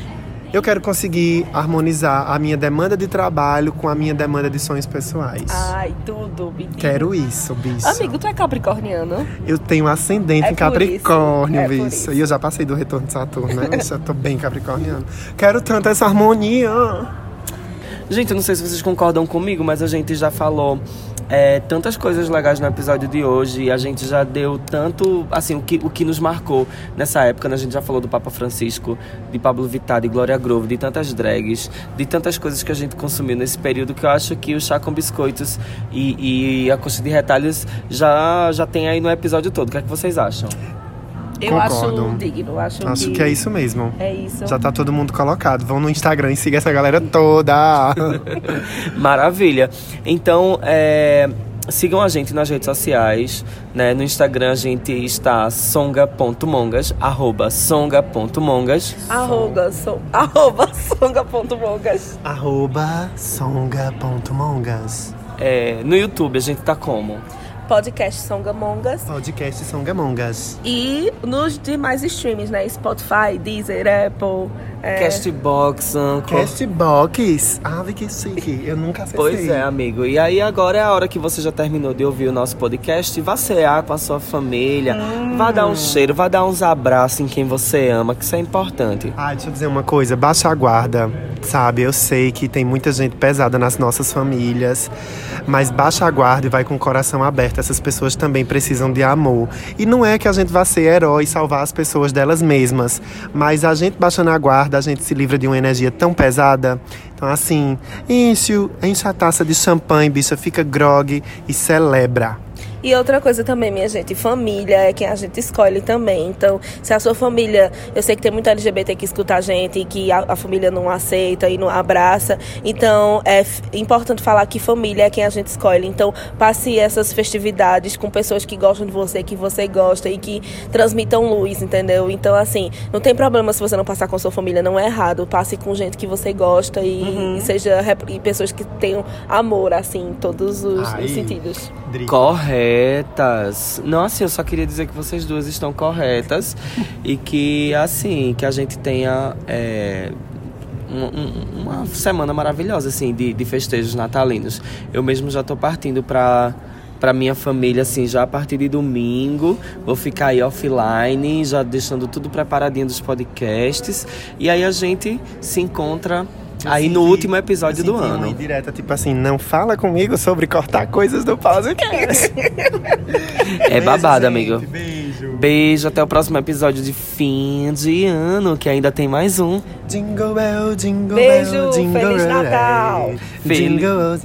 Eu quero conseguir harmonizar a minha demanda de trabalho com a minha demanda de sonhos pessoais. Ai, tudo, menino. Quero isso, bicho. Amigo, tu é capricorniano? Eu tenho ascendente É em Capricórnio, isso, é bicho. E eu já passei do retorno de Saturno, né? Eu já tô bem capricorniano. Quero tanto essa harmonia. Gente, eu não sei se vocês concordam comigo, mas a gente já falou é, tantas coisas legais no episódio de hoje. A gente já deu tanto, assim, o que, o que nos marcou nessa época. Né? A gente já falou do Papa Francisco, de Pablo Vittar, de Glória Groove, de tantas drags, de tantas coisas que a gente consumiu nesse período que eu acho que o chá com biscoitos e, e a coxa de retalhos já, já tem aí no episódio todo. O que é que vocês acham? Eu Concordo. acho digno. Acho, Acho que é isso mesmo. É isso. Já tá todo mundo colocado. Vão no Instagram e siga essa galera toda. Maravilha. Então, é, sigam a gente nas redes sociais. Né? No Instagram a gente está songa.mongas, arroba songa.mongas. Arroba, so, arroba songa.mongas. Arroba songa.mongas. É, no YouTube a gente tá como? Podcast Songamongas. Podcast Songamongas. E nos demais streams, né? Spotify, Deezer, Apple. É... Castbox, Anchor. Castbox. Ave que chique. Eu nunca acessei. Pois é, amigo. E aí agora é a hora que você já terminou de ouvir o nosso podcast. Vá cear com a sua família. Vá dar um cheiro, vá dar uns abraços em quem você ama, que isso é importante. Ah, deixa eu dizer uma coisa, baixa a guarda, sabe? Eu sei que tem muita gente pesada nas nossas famílias, mas baixa a guarda e vai com o coração aberto. Essas pessoas também precisam de amor. E não é que a gente vá ser herói e salvar as pessoas delas mesmas, mas a gente baixando a guarda, a gente se livra de uma energia tão pesada. Então, assim, enche, enche a taça de champanhe, bicha, fica grog e celebra. E outra coisa também, minha gente, família é quem a gente escolhe também. Então, se a sua família, eu sei que tem muita LGBT que escuta a gente e que a, a família não aceita e não abraça. Então, é importante falar que família é quem a gente escolhe. Então, passe essas festividades com pessoas que gostam de você, que você gosta e que transmitam luz, entendeu? Então, assim, não tem problema se você não passar com sua família, não é errado. Passe com gente que você gosta e, e seja e pessoas que tenham amor, assim, em todos os, os sentidos. Dri. Corretas. Não, assim, eu só queria dizer que vocês duas estão corretas e que, assim, que a gente tenha é, um- um- uma semana maravilhosa, assim, de, de festejos natalinos. Eu mesmo já tô partindo pra pra minha família, assim, já a partir de domingo. Vou ficar aí offline, já deixando tudo preparadinho dos podcasts. E aí a gente se encontra aí no senti- último episódio eu do senti uma ano. indireta, tipo assim, não fala comigo sobre cortar coisas do podcast. É babado, amigo. Beijo. Beijo, até o próximo episódio de fim de ano, que ainda tem mais um. Jingle bell, jingle Beijo, bell, jingle Feliz bell, Natal. Feliz-.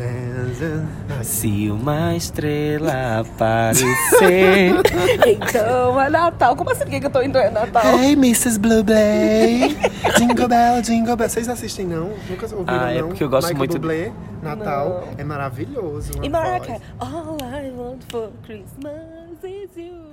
Se uma estrela aparecer. Então é Natal. Como assim que eu tô indo é Natal? Hey, Mrs. Blueberry. jingle bell, jingle bell. Vocês assistem, não? Nunca ouviram, Ah, é não? porque eu gosto Michael muito- Bublé, Natal. Não. É maravilhoso. E Mariah. Carey. All I want for Christmas is you.